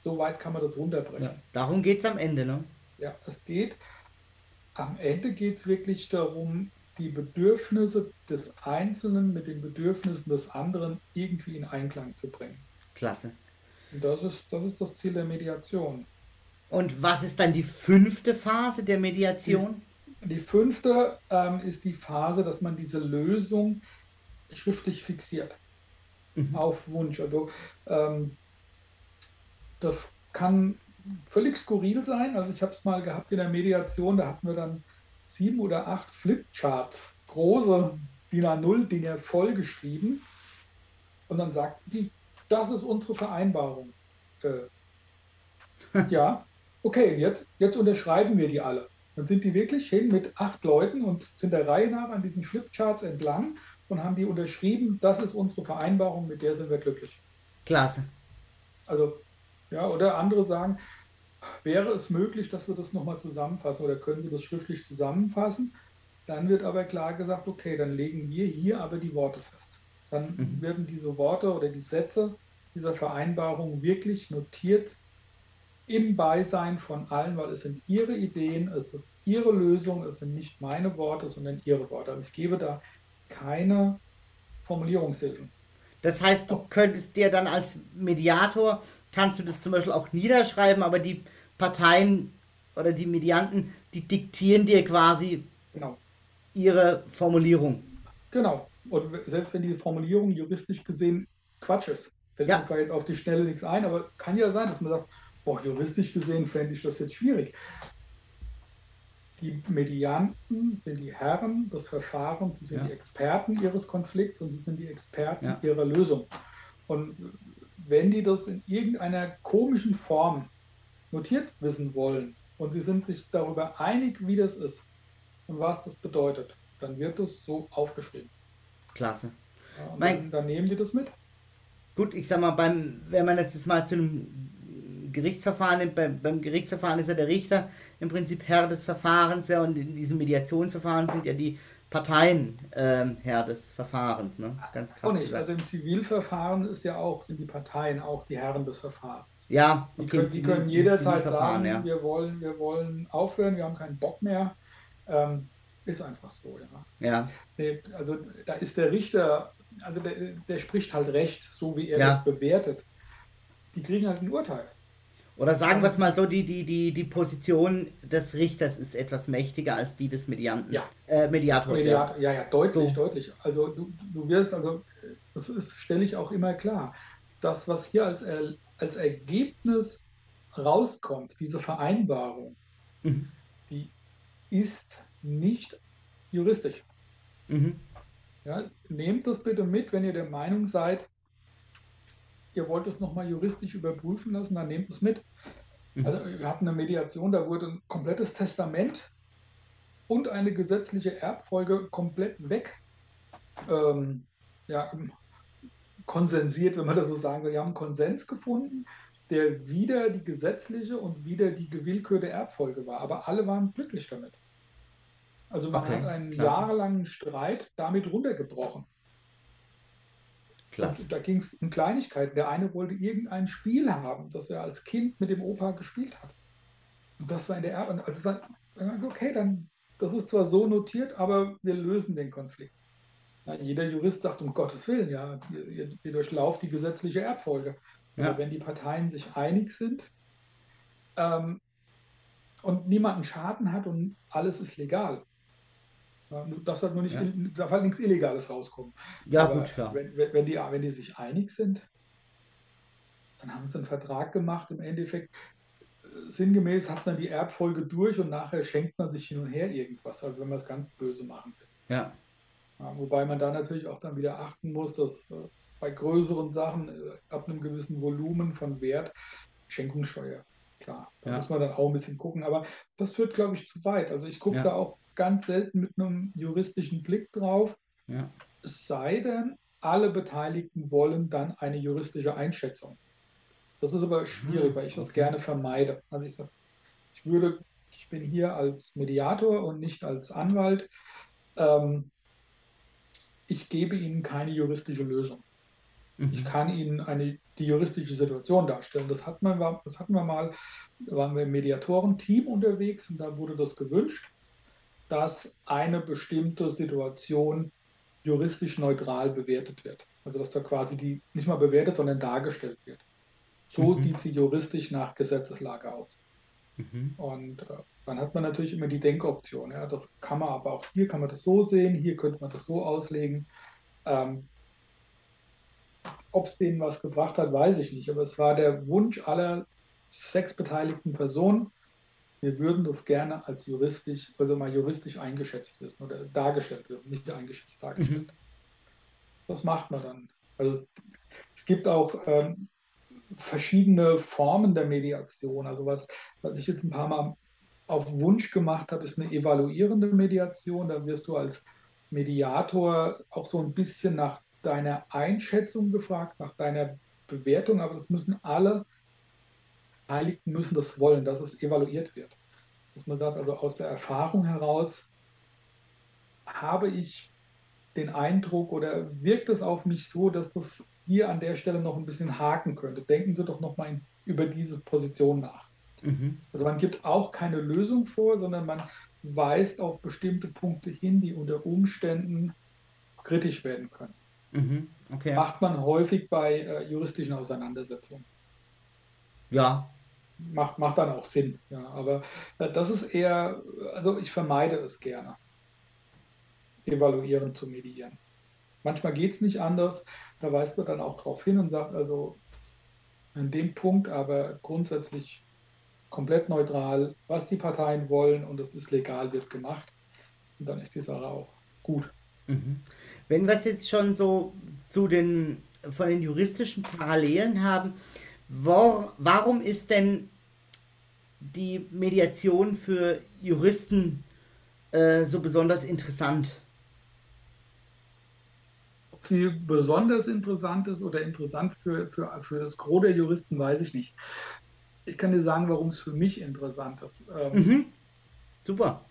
so weit kann man das runterbrechen. Ja. Darum geht es am Ende, ne? Ja, es geht, am Ende geht es wirklich darum, die Bedürfnisse des Einzelnen mit den Bedürfnissen des anderen irgendwie in Einklang zu bringen. Klasse. Das ist, das ist das Ziel der Mediation. Und was ist dann die fünfte Phase der Mediation? Die, die fünfte ähm, ist die Phase, dass man diese Lösung schriftlich fixiert. Mhm. Auf Wunsch. Also ähm, das kann völlig skurril sein. Also ich habe es mal gehabt in der Mediation, da hatten wir dann sieben oder acht Flipcharts, große DIN A0-Dinger vollgeschrieben. Und dann sagten die, das ist unsere Vereinbarung. Äh, (laughs) ja, okay, jetzt, jetzt unterschreiben wir die alle. Dann sind die wirklich hin mit acht Leuten und sind der Reihe nach an diesen Flipcharts entlang und haben die unterschrieben, das ist unsere Vereinbarung, mit der sind wir glücklich. Klasse. Also, ja, oder andere sagen, wäre es möglich, dass wir das nochmal zusammenfassen oder können Sie das schriftlich zusammenfassen? Dann wird aber klar gesagt, okay, dann legen wir hier aber die Worte fest. Dann mhm. werden diese Worte oder die Sätze dieser Vereinbarung wirklich notiert im Beisein von allen, weil es sind ihre Ideen, es ist ihre Lösung, es sind nicht meine Worte, sondern ihre Worte. Also ich gebe da keine Formulierungshilfen. Das heißt, du könntest dir dann als Mediator, kannst du das zum Beispiel auch niederschreiben, aber die Parteien oder die Medianten, die diktieren dir quasi genau. ihre Formulierung. Genau. Und selbst wenn die Formulierung juristisch gesehen Quatsch ist, fällt ja. mir zwar jetzt auf die Schnelle nichts ein, aber kann ja sein, dass man sagt, boah, juristisch gesehen fände ich das jetzt schwierig. Die Medianten sind die Herren des Verfahrens, sie sind ja. die Experten ihres Konflikts und sie sind die Experten ja. ihrer Lösung. Und wenn die das in irgendeiner komischen Form notiert wissen wollen und sie sind sich darüber einig, wie das ist und was das bedeutet, dann wird das so aufgeschrieben. Klasse. Ja, dann, dann, nehmen die das mit. Gut, ich sag mal, beim, wenn man jetzt mal zu einem Gerichtsverfahren nimmt, beim, beim Gerichtsverfahren ist ja der Richter im Prinzip Herr des Verfahrens, ja, und in diesem Mediationsverfahren sind ja die Parteien ähm, Herr des Verfahrens, ne? Ganz krass. Auch nicht. Gesagt. Also im Zivilverfahren ist ja auch, sind die Parteien auch die Herren des Verfahrens. Ja, okay, die können, die können jederzeit sagen, ja. wir, wollen, wir wollen aufhören, wir haben keinen Bock mehr. Ähm, ist einfach so, ja. Ja. Nee, also da ist der Richter, also der, der spricht halt recht, so wie er ja. das bewertet. Die kriegen halt ein Urteil. Oder sagen wir es mal so, die, die, die, die Position des Richters ist etwas mächtiger als die des Medianten. Ja. Äh, Mediators. Mediator, ja. ja, ja, deutlich, so. deutlich. Also du, du wirst, also das stelle ich auch immer klar, das, was hier als, als Ergebnis rauskommt, diese Vereinbarung, mhm. die ist nicht juristisch. Mhm. Ja, nehmt das bitte mit, wenn ihr der Meinung seid, ihr wollt es nochmal juristisch überprüfen lassen, dann nehmt es mit. Mhm. Also wir hatten eine Mediation, da wurde ein komplettes Testament und eine gesetzliche Erbfolge komplett weg ähm, ja, konsensiert, wenn man das so sagen will. Wir haben einen Konsens gefunden der wieder die gesetzliche und wieder die gewillkürte Erbfolge war. Aber alle waren glücklich damit. Also man okay, hat einen klasse. jahrelangen Streit damit runtergebrochen. Klasse. da ging es um Kleinigkeiten. Der eine wollte irgendein Spiel haben, das er als Kind mit dem Opa gespielt hat. Und das war in der Erbe. Also dann, okay, dann, das ist zwar so notiert, aber wir lösen den Konflikt. Ja, jeder Jurist sagt, um Gottes Willen, ja, ihr, ihr durchlauft die gesetzliche Erbfolge. Ja. Wenn die Parteien sich einig sind ähm, und niemand einen Schaden hat und alles ist legal, ja, darf halt nur nicht, ja. darf halt nichts Illegales rauskommen. Ja, Aber gut, ja. Wenn, wenn, die, wenn die sich einig sind, dann haben sie einen Vertrag gemacht. Im Endeffekt, sinngemäß hat man die Erbfolge durch und nachher schenkt man sich hin und her irgendwas, also wenn man es ganz böse machen will. Ja. ja. Wobei man da natürlich auch dann wieder achten muss, dass äh, bei größeren Sachen äh, ab einem gewissen Volumen von Wert Schenkungssteuer. Klar, da ja. muss man dann auch ein bisschen gucken. Aber das führt, glaube ich, zu weit. Also ich gucke ja. da auch ganz selten mit einem juristischen Blick drauf. Ja. Es sei denn, alle Beteiligten wollen dann eine juristische Einschätzung. Das ist aber schwierig, weil ich das gerne vermeide. Also ich sage, ich würde, ich bin hier als Mediator und nicht als Anwalt. Ähm, ich gebe Ihnen keine juristische Lösung. Mhm. Ich kann Ihnen eine, die juristische Situation darstellen. Das hatten, wir, das hatten wir mal, da waren wir im Mediatorenteam unterwegs und da wurde das gewünscht dass eine bestimmte Situation juristisch neutral bewertet wird. Also dass da quasi die nicht mal bewertet, sondern dargestellt wird. So mhm. sieht sie juristisch nach Gesetzeslage aus. Mhm. Und äh, dann hat man natürlich immer die Denkoption. Ja, das kann man aber auch hier kann man das so sehen, hier könnte man das so auslegen. Ähm, Ob es denen was gebracht hat, weiß ich nicht. Aber es war der Wunsch aller sechs beteiligten Personen, wir würden das gerne als juristisch, also mal juristisch eingeschätzt wissen oder dargestellt wissen, nicht eingeschätzt, dargestellt. Mhm. Das macht man dann. Also es, es gibt auch ähm, verschiedene Formen der Mediation. Also was, was ich jetzt ein paar Mal auf Wunsch gemacht habe, ist eine evaluierende Mediation. Da wirst du als Mediator auch so ein bisschen nach deiner Einschätzung gefragt, nach deiner Bewertung, aber das müssen alle Beteiligten müssen das wollen, dass es evaluiert wird. Dass man sagt, also aus der Erfahrung heraus habe ich den Eindruck oder wirkt es auf mich so, dass das hier an der Stelle noch ein bisschen haken könnte. Denken Sie doch nochmal über diese Position nach. Mhm. Also man gibt auch keine Lösung vor, sondern man weist auf bestimmte Punkte hin, die unter Umständen kritisch werden können. Mhm. Okay. Macht man häufig bei äh, juristischen Auseinandersetzungen. Ja, macht, macht dann auch Sinn. Ja, aber äh, das ist eher, also ich vermeide es gerne, evaluieren zu medieren. Manchmal geht es nicht anders, da weist man dann auch darauf hin und sagt, also an dem Punkt aber grundsätzlich komplett neutral, was die Parteien wollen und es ist legal, wird gemacht. Und dann ist die Sache auch gut. Mhm. Wenn wir es jetzt schon so zu den von den juristischen Parallelen haben, Wor warum ist denn die Mediation für Juristen äh, so besonders interessant? Ob sie besonders interessant ist oder interessant für, für, für das Gros der Juristen, weiß ich nicht. Ich kann dir sagen, warum es für mich interessant ist. Ähm, mhm. Super.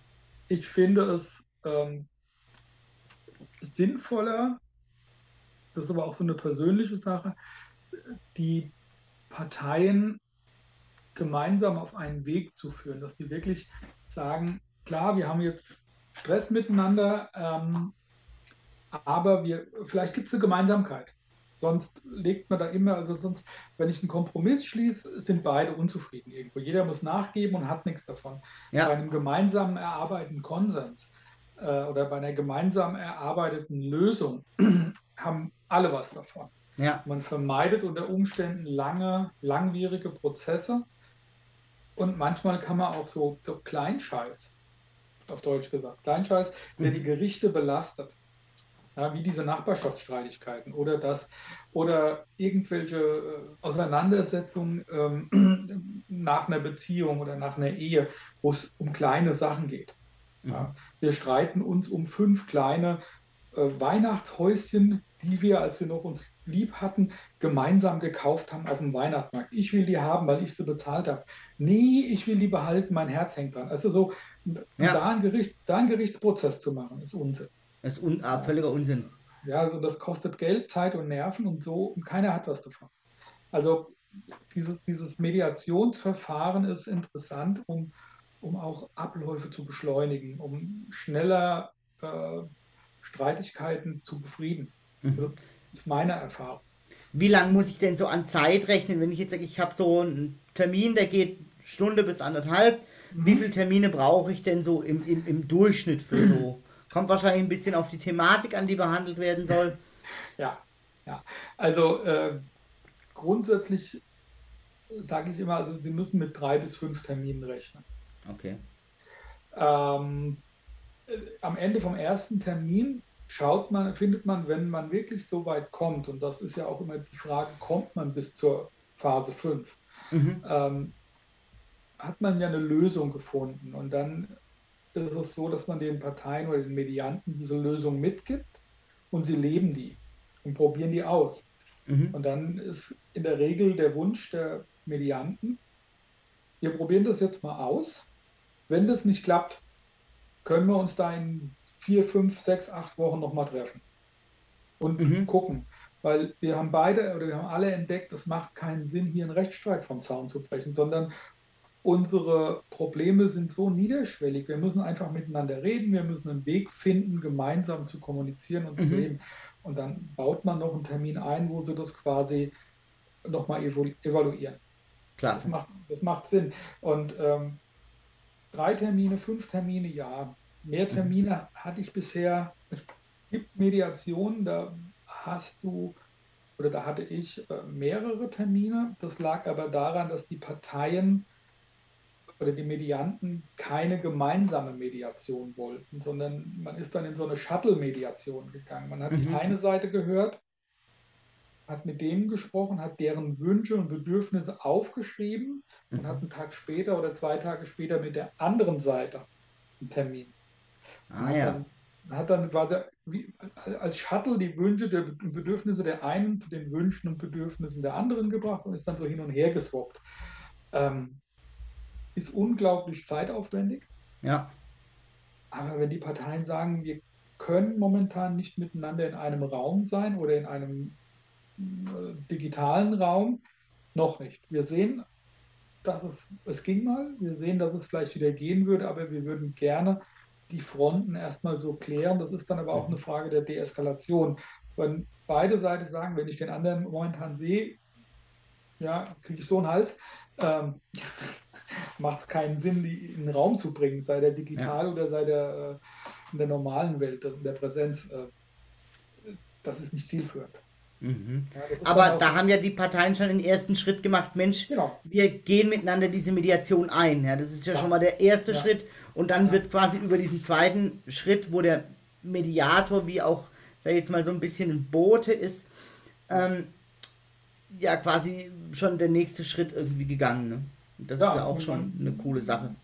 Ich finde es ähm, sinnvoller, das ist aber auch so eine persönliche Sache, die Parteien gemeinsam auf einen Weg zu führen, dass die wirklich sagen, klar, wir haben jetzt Stress miteinander, ähm, aber wir, vielleicht gibt es eine Gemeinsamkeit. Sonst legt man da immer, also sonst, wenn ich einen Kompromiss schließe, sind beide unzufrieden irgendwo. Jeder muss nachgeben und hat nichts davon. Ja. Bei einem gemeinsamen erarbeiteten Konsens äh, oder bei einer gemeinsam erarbeiteten Lösung (clears throat) haben alle was davon. Ja. Man vermeidet unter Umständen lange, langwierige Prozesse und manchmal kann man auch so, so Kleinscheiß, auf Deutsch gesagt, Kleinscheiß, der mhm. die Gerichte belastet. Ja, wie diese Nachbarschaftsstreitigkeiten oder das oder irgendwelche äh, Auseinandersetzungen ähm, (clears throat) nach einer Beziehung oder nach einer Ehe, wo es um kleine Sachen geht. Ja, mhm. wir streiten uns um fünf kleine äh, Weihnachtshäuschen, die wir, als wir noch uns lieb hatten, gemeinsam gekauft haben auf dem Weihnachtsmarkt. Ich will die haben, weil ich sie bezahlt habe. Nee, ich will die behalten, mein Herz hängt dran. Also so, ja. da, einen Gericht, da einen Gerichtsprozess zu machen, ist Unsinn. Das ist un ah, völliger Unsinn. Ja, also das kostet Geld, Zeit und Nerven und so, und keiner hat was davon. Also dieses, dieses Mediationsverfahren ist interessant, um, um auch Abläufe zu beschleunigen, um schneller äh, Streitigkeiten zu befrieden. Mhm. Das ist meine Erfahrung. Wie lange muss ich denn so an Zeit rechnen, wenn ich jetzt sage, ich habe so einen Termin, der geht Stunde bis anderthalb. Mhm. Wie viele Termine brauche ich denn so im, im, im Durchschnitt für so? Kommt wahrscheinlich ein bisschen auf die Thematik an, die behandelt werden soll. Ja, ja. Also äh, grundsätzlich sage ich immer, also Sie müssen mit drei bis fünf Terminen rechnen. Okay. Ähm, am Ende vom ersten Termin schaut man, findet man, wenn man wirklich so weit kommt, und das ist ja auch immer die Frage, kommt man bis zur Phase 5, mhm. ähm, hat man ja eine Lösung gefunden. Und dann ist es so, dass man den Parteien oder den Medianten diese Lösung mitgibt und sie leben die und probieren die aus. Mhm. Und dann ist in der Regel der Wunsch der Medianten, wir probieren das jetzt mal aus. Wenn das nicht klappt, können wir uns da in vier, fünf, sechs, acht Wochen nochmal treffen und mhm. gucken. Weil wir haben beide oder wir haben alle entdeckt, es macht keinen Sinn, hier einen Rechtsstreit vom Zaun zu brechen, sondern unsere Probleme sind so niederschwellig. Wir müssen einfach miteinander reden, wir müssen einen Weg finden, gemeinsam zu kommunizieren und mhm. zu leben. Und dann baut man noch einen Termin ein, wo sie das quasi nochmal evaluieren. Klasse. Das macht, das macht Sinn. Und ähm, drei Termine, fünf Termine, ja. Mehr mhm. Termine hatte ich bisher. Es gibt Mediationen, da hast du oder da hatte ich äh, mehrere Termine. Das lag aber daran, dass die Parteien oder die Medianten keine gemeinsame Mediation wollten, sondern man ist dann in so eine Shuttle-Mediation gegangen. Man hat mhm. die eine Seite gehört, hat mit denen gesprochen, hat deren Wünsche und Bedürfnisse aufgeschrieben und hat mhm. einen Tag später oder zwei Tage später mit der anderen Seite einen Termin. Ah ja. Dann, hat dann quasi wie, als Shuttle die Wünsche der Bedürfnisse der einen zu den Wünschen und Bedürfnissen der anderen gebracht und ist dann so hin und her geswappt. Ähm, ist unglaublich zeitaufwendig. Ja. Aber wenn die Parteien sagen, wir können momentan nicht miteinander in einem Raum sein oder in einem äh, digitalen Raum, noch nicht. Wir sehen, dass es, es ging mal, wir sehen, dass es vielleicht wieder gehen würde, aber wir würden gerne die Fronten erstmal so klären. Das ist dann aber auch eine Frage der Deeskalation. Wenn beide Seiten sagen, wenn ich den anderen momentan sehe, ja, kriege ich so einen Hals, ähm, (laughs) macht es keinen Sinn, die in den Raum zu bringen, sei der digital ja. oder sei der äh, in der normalen Welt, in der Präsenz. Äh, das ist nicht zielführend. Mhm. Ja, Aber da haben ja die Parteien schon den ersten Schritt gemacht, Mensch, genau. wir gehen miteinander diese Mediation ein. Ja, das ist ja, ja. schon mal der erste ja. Schritt. Und dann wird quasi über diesen zweiten Schritt, wo der Mediator wie auch, da jetzt mal so ein bisschen ein Bote ist, ähm, ja quasi schon der nächste Schritt irgendwie gegangen. Ne? Das ja, ist ja auch schon eine coole Sache.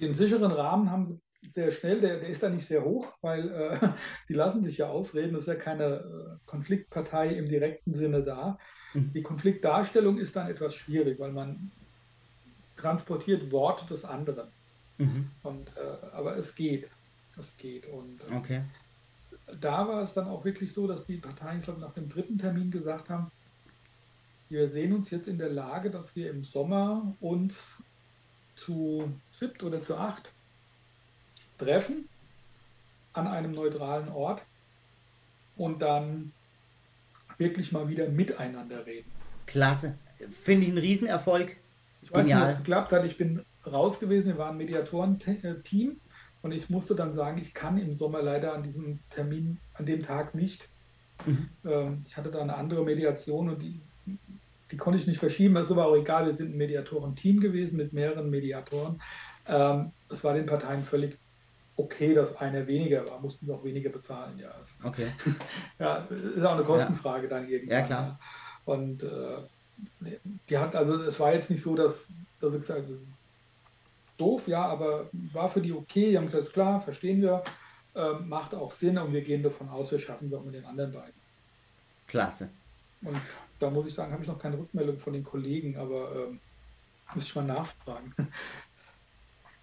Den sicheren Rahmen haben sie sehr schnell, der, der ist da nicht sehr hoch, weil äh, (laughs) die lassen sich ja ausreden, das ist ja keine äh, Konfliktpartei im direkten Sinne da. Mhm. Die Konfliktdarstellung ist dann etwas schwierig, weil man transportiert Worte des anderen. Mhm. Und, äh, aber es geht. Es geht. Und äh, okay. da war es dann auch wirklich so, dass die Parteien, ich glaube, nach dem dritten Termin gesagt haben, wir sehen uns jetzt in der Lage, dass wir im Sommer uns zu siebt oder zu acht treffen an einem neutralen Ort und dann wirklich mal wieder miteinander reden. Klasse. Finde ich einen Riesenerfolg. Ich weiß Genial. nicht, ob es geklappt hat. Ich bin raus gewesen. Wir waren ein Mediatoren-Team und ich musste dann sagen, ich kann im Sommer leider an diesem Termin, an dem Tag nicht. Mhm. Ähm, ich hatte da eine andere Mediation und die die konnte ich nicht verschieben, das ist aber auch egal, wir sind ein Mediatoren-Team gewesen mit mehreren Mediatoren. Ähm, es war den Parteien völlig okay, dass einer weniger war, mussten wir auch weniger bezahlen, ja. Okay. (laughs) ja, ist auch eine Kostenfrage ja. dann irgendwann. Ja, klar. Ja. Und äh, die hat, also es war jetzt nicht so, dass, dass ich gesagt doof, ja, aber war für die okay, die haben gesagt, klar, verstehen wir. äh, macht auch Sinn und wir gehen davon aus, wir schaffen es auch mit den anderen beiden. Klasse. Und da muss ich sagen, habe ich noch keine Rückmeldung von den Kollegen, aber ähm, muss ich mal nachfragen.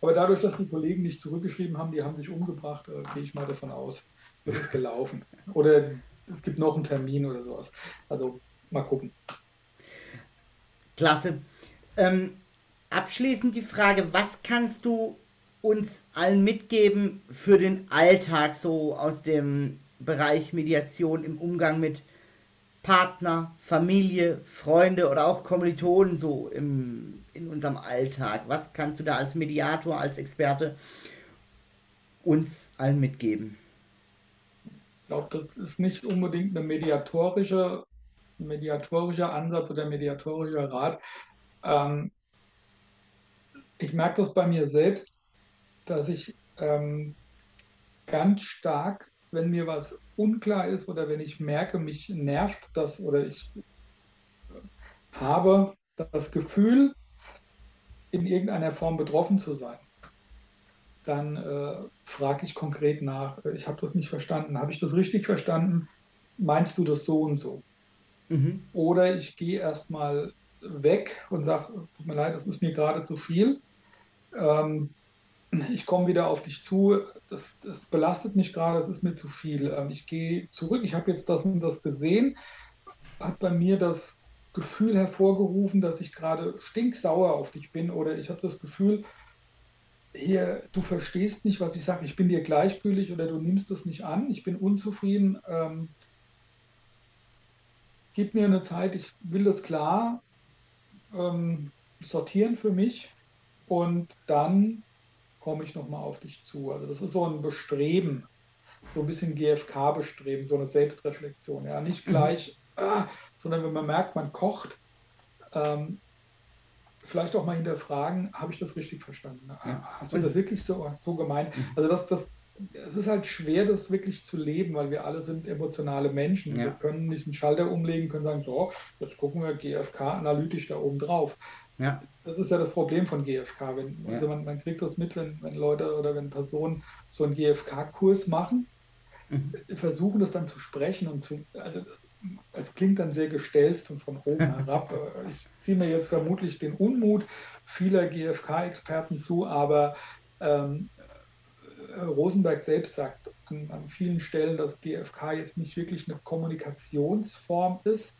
Aber dadurch, dass die Kollegen nicht zurückgeschrieben haben, die haben sich umgebracht, äh, gehe ich mal davon aus, wird es gelaufen. Oder es gibt noch einen Termin oder sowas. Also mal gucken. Klasse. Ähm, abschließend die Frage, was kannst du uns allen mitgeben für den Alltag so aus dem Bereich Mediation im Umgang mit Partner, Familie, Freunde oder auch Kommilitonen so im, in unserem Alltag? Was kannst du da als Mediator, als Experte uns allen mitgeben? Ich glaube, das ist nicht unbedingt ein mediatorischer, mediatorischer Ansatz oder mediatorischer Rat. Ähm, ich merke das bei mir selbst, dass ich ähm, ganz stark, wenn mir was unklar ist oder wenn ich merke, mich nervt das oder ich habe das Gefühl, in irgendeiner Form betroffen zu sein, dann äh, frage ich konkret nach, ich habe das nicht verstanden, habe ich das richtig verstanden? Meinst du das so und so? Mhm. Oder ich gehe erstmal weg und sage, tut mir leid, das ist mir gerade zu viel. Ähm, ich komme wieder auf dich zu, das, das belastet mich gerade, das ist mir zu viel. Ähm, ich gehe zurück, ich habe jetzt das und das gesehen, hat bei mir das Gefühl hervorgerufen, dass ich gerade stinksauer auf dich bin oder ich habe das Gefühl, hier, du verstehst nicht, was ich sage, ich bin dir gleichgültig oder du nimmst das nicht an, ich bin unzufrieden. Ähm, gib mir eine Zeit, ich will das klar ähm, sortieren für mich. Und dann komme ich nochmal auf dich zu. Also das ist so ein Bestreben, so ein bisschen GFK-Bestreben, so eine Selbstreflexion. Ja, nicht mhm. gleich, ah, sondern wenn man merkt, man kocht, ähm, vielleicht auch mal hinterfragen, habe ich das richtig verstanden? Ja. Hast du das wirklich so, so gemeint? Mhm. Also das, das, es ist halt schwer, das wirklich zu leben, weil wir alle sind emotionale Menschen. Ja. Wir können nicht einen Schalter umlegen, können sagen, so, jetzt gucken wir GFK analytisch da oben drauf. Ja. Das ist ja das Problem von GFK. Wenn, ja. Also man, man, kriegt das mit, wenn, wenn Leute oder wenn Personen so einen GFK-Kurs machen, mhm. versuchen das dann zu sprechen und zu, also das, es klingt dann sehr gestelzt und von oben (laughs) herab. Ich ziehe mir jetzt vermutlich den Unmut vieler GFK-Experten zu, aber ähm, Rosenberg selbst sagt an, an, vielen Stellen, dass GFK jetzt nicht wirklich eine Kommunikationsform ist,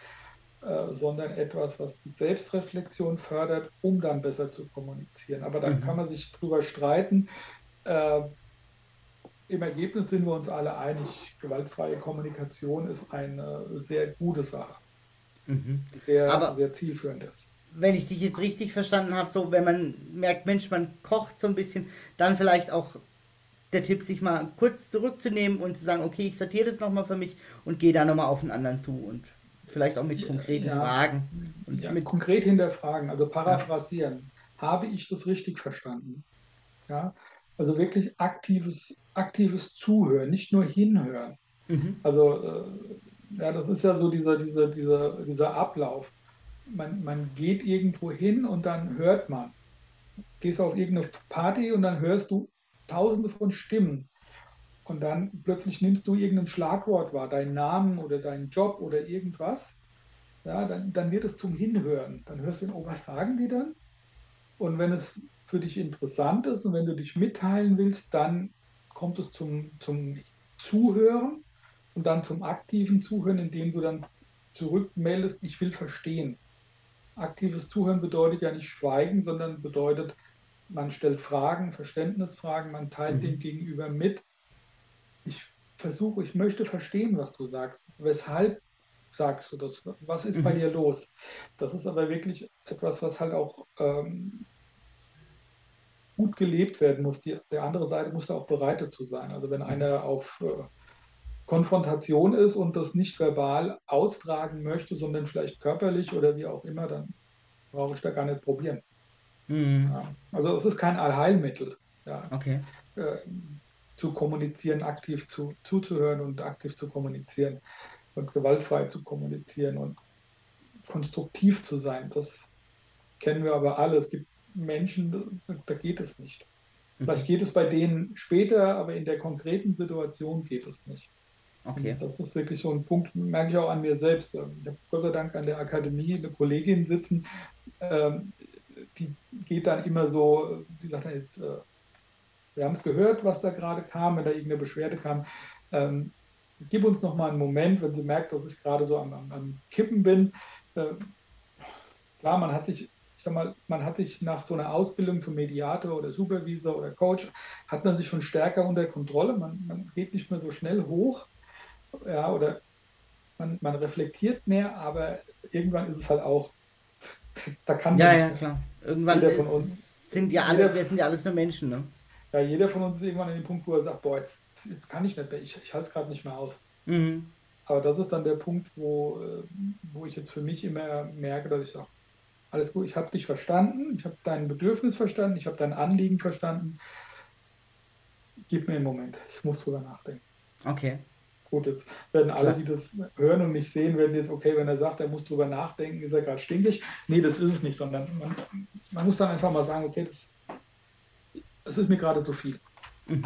äh, sondern etwas, was die Selbstreflexion fördert, um dann besser zu kommunizieren. Aber dann mhm. kann man sich drüber streiten. Äh, Im Ergebnis sind wir uns alle einig, gewaltfreie Kommunikation ist eine sehr gute Sache. Mhm. Sehr, Aber sehr zielführend ist wenn ich dich jetzt richtig verstanden habe, so wenn man merkt, Mensch, man kocht so ein bisschen, dann vielleicht auch der Tipp, sich mal kurz zurückzunehmen und zu sagen, okay, ich sortiere das nochmal für mich und gehe da nochmal auf den anderen zu und vielleicht auch mit konkreten ja, Fragen. Und ja, mit konkret hinterfragen, also paraphrasieren. Ja. Habe ich das richtig verstanden? Ja, also wirklich aktives, aktives Zuhören, nicht nur hinhören. Mhm. Also, äh, ja, das ist ja so dieser, dieser, dieser, dieser Ablauf. Man, man geht irgendwo hin und dann hört man. Gehst auf irgendeine Party und dann hörst du tausende von Stimmen. Und dann plötzlich nimmst du irgendein Schlagwort wahr, deinen Namen oder deinen Job oder irgendwas. Ja, dann, dann wird es zum Hinhören. Dann hörst du, oh, was sagen die dann? Und wenn es für dich interessant ist und wenn du dich mitteilen willst, dann kommt es zum, zum Zuhören und dann zum aktiven Zuhören, indem du dann zurückmeldest, ich will verstehen. Aktives Zuhören bedeutet ja nicht schweigen, sondern bedeutet, man stellt Fragen, Verständnisfragen, man teilt mhm. dem Gegenüber mit, versuche, ich möchte verstehen, was du sagst. Weshalb sagst du das? Was ist mhm. bei dir los? Das ist aber wirklich etwas, was halt auch ähm, gut gelebt werden muss. Die, der andere Seite muss da auch bereit dazu sein. Also wenn mhm. einer auf äh, Konfrontation ist und das nicht verbal austragen möchte, sondern vielleicht körperlich oder wie auch immer, dann brauche ich da gar nicht probieren. Mhm. Ja, also es ist kein Allheilmittel. Ja. Okay. Äh, zu kommunizieren, aktiv zu, zuzuhören und aktiv zu kommunizieren und gewaltfrei zu kommunizieren und konstruktiv zu sein. Das kennen wir aber alle. Es gibt Menschen, da geht es nicht. Vielleicht geht es bei denen später, aber in der konkreten Situation geht es nicht. Okay. Das ist wirklich so ein Punkt, merke ich auch an mir selbst. Ähm, ich habe Gott sei Dank an der Akademie eine Kollegin sitzen, ähm, die geht dann immer so, die sagt dann jetzt, äh, wir haben es gehört, was da gerade kam, wenn da irgendeine Beschwerde kam. Ähm, gib uns noch mal einen Moment, wenn sie merkt, dass ich gerade so am, am, am Kippen bin. Äh, klar, man hat sich, ich sag mal, man hat sich nach so einer Ausbildung zum Mediator oder Supervisor oder Coach, hat man sich schon stärker unter Kontrolle. Man, man geht nicht mehr so schnell hoch ja, oder man, man reflektiert mehr, aber irgendwann ist es halt auch, (laughs) da kann Ja, man ja, klar. Irgendwann ist, sind ja alle, wir sind ja alles nur Menschen, ne? Ja, jeder von uns ist irgendwann an dem Punkt, wo er sagt, boah, jetzt, jetzt kann ich nicht mehr, ich, ich halte es gerade nicht mehr aus. Mhm. Aber das ist dann der Punkt, wo, äh, wo ich jetzt für mich immer merke, dass ich sage, alles gut, ich habe dich verstanden, ich habe dein Bedürfnis verstanden, ich habe dein Anliegen verstanden. Gib mir einen Moment, ich muss drüber nachdenken. Okay. Gut, jetzt werden alle, Klasse. die das hören und nicht sehen, werden jetzt, okay, wenn er sagt, er muss drüber nachdenken, ist er gerade stinkig. Nee, das ist es nicht, sondern man, man muss dann einfach mal sagen, okay, das, das ist mir gerade zu viel. Mhm.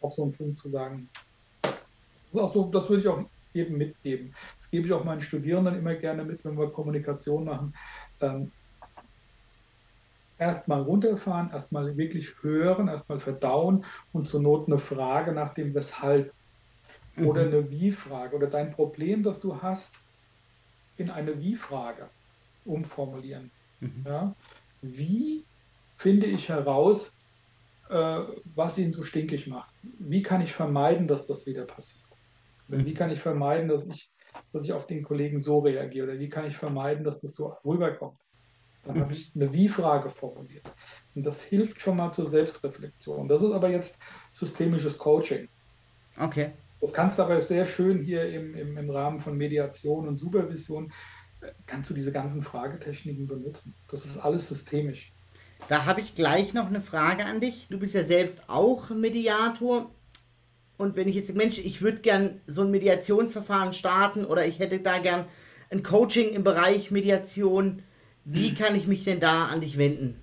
Auch so ein Punkt zu sagen. Das auch so, das würde ich auch jedem mitgeben. Das gebe ich auch meinen Studierenden immer gerne mit, wenn wir Kommunikation machen. Ähm, erstmal runterfahren, erstmal wirklich hören, erstmal verdauen und zur Not eine Frage nach dem Weshalb oder Mhm. eine Wie-Frage oder dein Problem, das du hast, in eine Wie-Frage umformulieren. Mhm. Ja? Wie finde ich heraus, was ihn so stinkig macht? Wie kann ich vermeiden, dass das wieder passiert? Oder wie kann ich vermeiden, dass ich, dass ich auf den Kollegen so reagiere? Oder wie kann ich vermeiden, dass das so rüberkommt? Dann habe ich eine Wie-Frage formuliert. Und das hilft schon mal zur Selbstreflexion. Das ist aber jetzt systemisches Coaching. Okay. Das kannst du aber sehr schön hier im, im, im Rahmen von Mediation und Supervision, äh, kannst du diese ganzen Fragetechniken benutzen. Das ist alles systemisch. Da habe ich gleich noch eine Frage an dich. Du bist ja selbst auch Mediator. Und wenn ich jetzt, Mensch, ich würde gern so ein Mediationsverfahren starten oder ich hätte da gern ein Coaching im Bereich Mediation, wie kann ich mich denn da an dich wenden?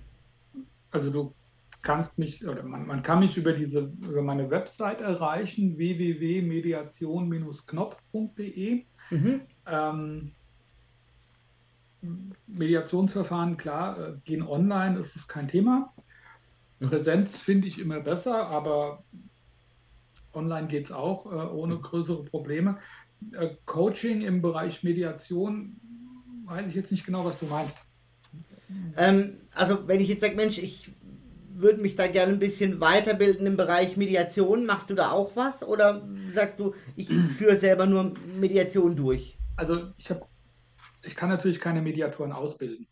Also du kannst mich, oder man, man kann mich über diese, über meine Website erreichen, www.mediation-knopf.de. Mhm. Ähm, Mediationsverfahren, klar, äh, gehen online, ist es kein Thema. Mhm. Präsenz finde ich immer besser, aber online geht es auch äh, ohne größere Probleme. Äh, Coaching im Bereich Mediation, weiß ich jetzt nicht genau, was du meinst. Ähm, also wenn ich jetzt sage, Mensch, ich würde mich da gerne ein bisschen weiterbilden im Bereich Mediation, machst du da auch was? Oder sagst du, ich führe selber nur Mediation durch? Also ich habe, ich kann natürlich keine Mediatoren ausbilden.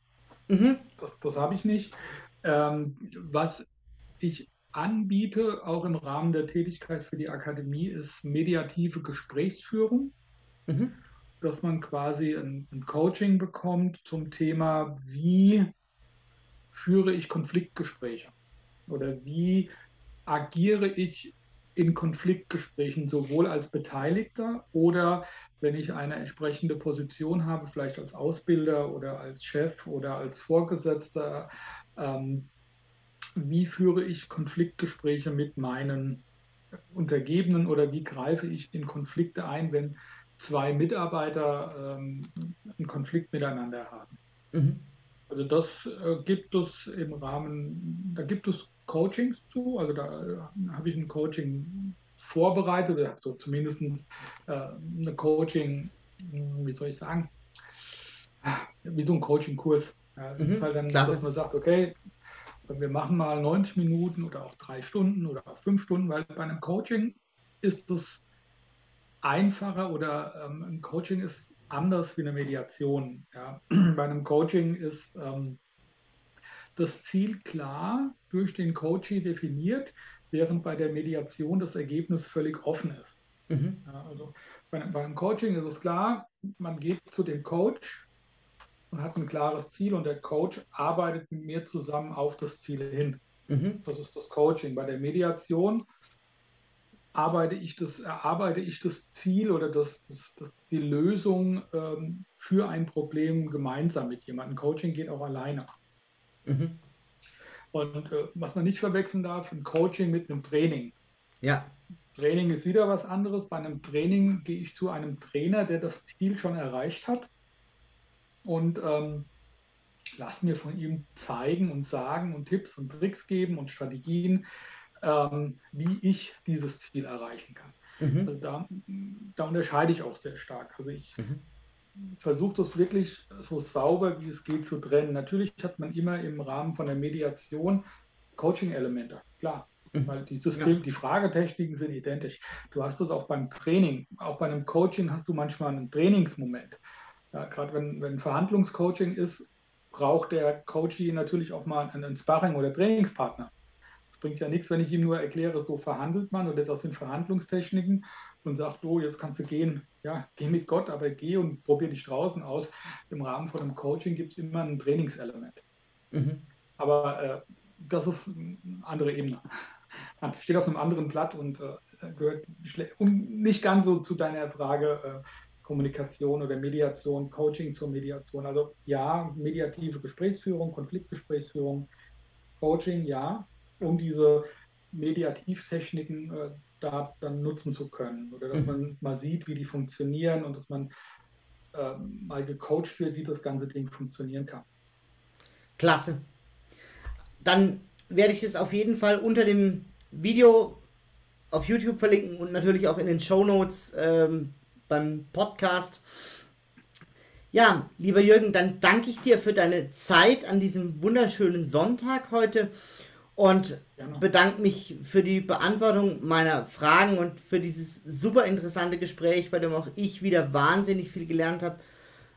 Mhm. Das, das habe ich nicht. Ähm, was ich anbiete, auch im Rahmen der Tätigkeit für die Akademie, ist mediative Gesprächsführung, Mhm. dass man quasi ein, ein Coaching bekommt zum Thema, wie führe ich Konfliktgespräche oder wie agiere ich in Konfliktgesprächen sowohl als Beteiligter oder wenn ich eine entsprechende Position habe, vielleicht als Ausbilder oder als Chef oder als Vorgesetzter, ähm, wie führe ich Konfliktgespräche mit meinen Untergebenen oder wie greife ich in Konflikte ein, wenn zwei Mitarbeiter ähm, einen Konflikt miteinander haben. Mhm. Also das äh, gibt es im Rahmen, da gibt es Coachings zu, also da äh, habe ich ein Coaching vorbereitet, oder so zumindest äh, eine Coaching, hm, wie soll ich sagen, wie so ein Coaching-Kurs. Ja, das Mhm, ist halt dann, klasse. dass man sagt, okay, wir machen mal 90 Minuten oder auch drei Stunden oder auch fünf Stunden, weil bei einem Coaching ist es einfacher oder ähm, ein Coaching ist anders wie eine Mediation. Ja. (clears throat) Bei einem Coaching ist ähm, das Ziel klar durch den Coachee definiert, während bei der Mediation das Ergebnis völlig offen ist. Mhm. Ja, also bei einem, bei einem Coaching ist es klar, man geht zu dem Coach und hat ein klares Ziel und der Coach arbeitet mit mir zusammen auf das Ziel hin. Mhm. Das ist das Coaching. Bei der Mediation arbeite ich das, erarbeite ich das Ziel oder das, das, das, die Lösung ähm, für ein Problem gemeinsam mit jemandem. Coaching geht auch alleine. Mhm. Und äh, was man nicht verwechseln darf, ein Coaching mit einem Training. Ja. Training ist wieder was anderes. Bei einem Training gehe ich zu einem Trainer, der das Ziel schon erreicht hat und ähm, lass mir von ihm zeigen und sagen und Tipps und Tricks geben und Strategien, ähm, wie ich dieses Ziel erreichen kann. Mhm. Also da, da, unterscheide ich auch sehr stark. Also ich mhm. versuche das wirklich so sauber wie es geht zu trennen. Natürlich hat man immer im Rahmen von der Mediation Coaching-Elemente, klar. Mhm. Weil die System, ja. die Fragetechniken sind identisch. Du hast das auch beim Training. Auch bei einem Coaching hast du manchmal einen Trainingsmoment. Ja, Gerade wenn, wenn Verhandlungscoaching ist, braucht der Coachie natürlich auch mal einen Sparring- oder Trainingspartner. Bringt ja nichts, wenn ich ihm nur erkläre, so verhandelt man oder das sind Verhandlungstechniken und sagt, oh, jetzt kannst du gehen, ja, geh mit Gott, aber geh und probier dich draußen aus. Im Rahmen von einem Coaching gibt es immer ein Trainingselement. Mhm. Aber äh, das ist eine andere Ebene. Steht auf einem anderen Blatt und äh, gehört nicht ganz so zu deiner Frage, äh, Kommunikation oder Mediation, Coaching zur Mediation. Also ja, mediative Gesprächsführung, Konfliktgesprächsführung, Coaching, ja, um diese Mediativtechniken äh, da dann nutzen zu können. Oder dass mhm. man mal sieht, wie die funktionieren und dass man äh, mal gecoacht wird, wie das ganze Ding funktionieren kann. Klasse. Dann werde ich es auf jeden Fall unter dem Video auf YouTube verlinken und natürlich auch in den Show Notes ähm, beim Podcast. Ja, lieber Jürgen, dann danke ich dir für deine Zeit an diesem wunderschönen Sonntag heute und bedanke mich für die Beantwortung meiner Fragen und für dieses super interessante Gespräch, bei dem auch ich wieder wahnsinnig viel gelernt habe.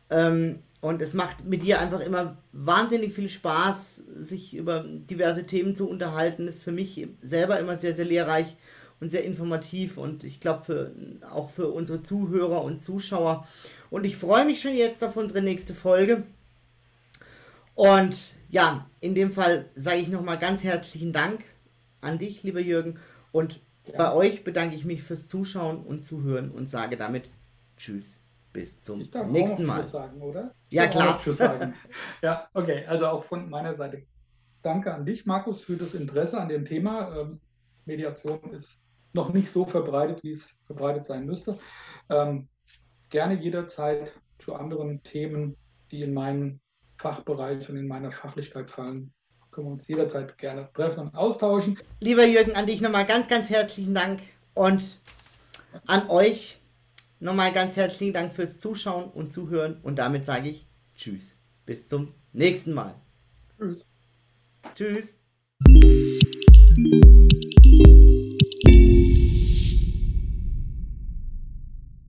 Ähm, und es macht mit dir einfach immer wahnsinnig viel Spaß, sich über diverse Themen zu unterhalten. Ist für mich selber immer sehr, sehr lehrreich und sehr informativ und ich glaube für, auch für unsere Zuhörer und Zuschauer. Und ich freue mich schon jetzt auf unsere nächste Folge. Und ja, in dem Fall sage ich nochmal ganz herzlichen Dank an dich, lieber Jürgen. Und ja. bei euch bedanke ich mich fürs Zuschauen und Zuhören und sage damit Tschüss. Bis zum nächsten Mal. Sagen, oder? Ich ja, klar. Sagen. (laughs) ja, okay. Also auch von meiner Seite danke an dich, Markus, für das Interesse an dem Thema. Ähm, Mediation ist noch nicht so verbreitet, wie es verbreitet sein müsste. Ähm, gerne jederzeit zu anderen Themen, die in meinen Fachbereich und in meiner Fachlichkeit fallen, können wir uns jederzeit gerne treffen und austauschen. Lieber Jürgen, an dich nochmal ganz, ganz herzlichen Dank und an euch nochmal ganz herzlichen Dank fürs Zuschauen und Zuhören und damit sage ich Tschüss. Bis zum nächsten Mal. Tschüss. Tschüss.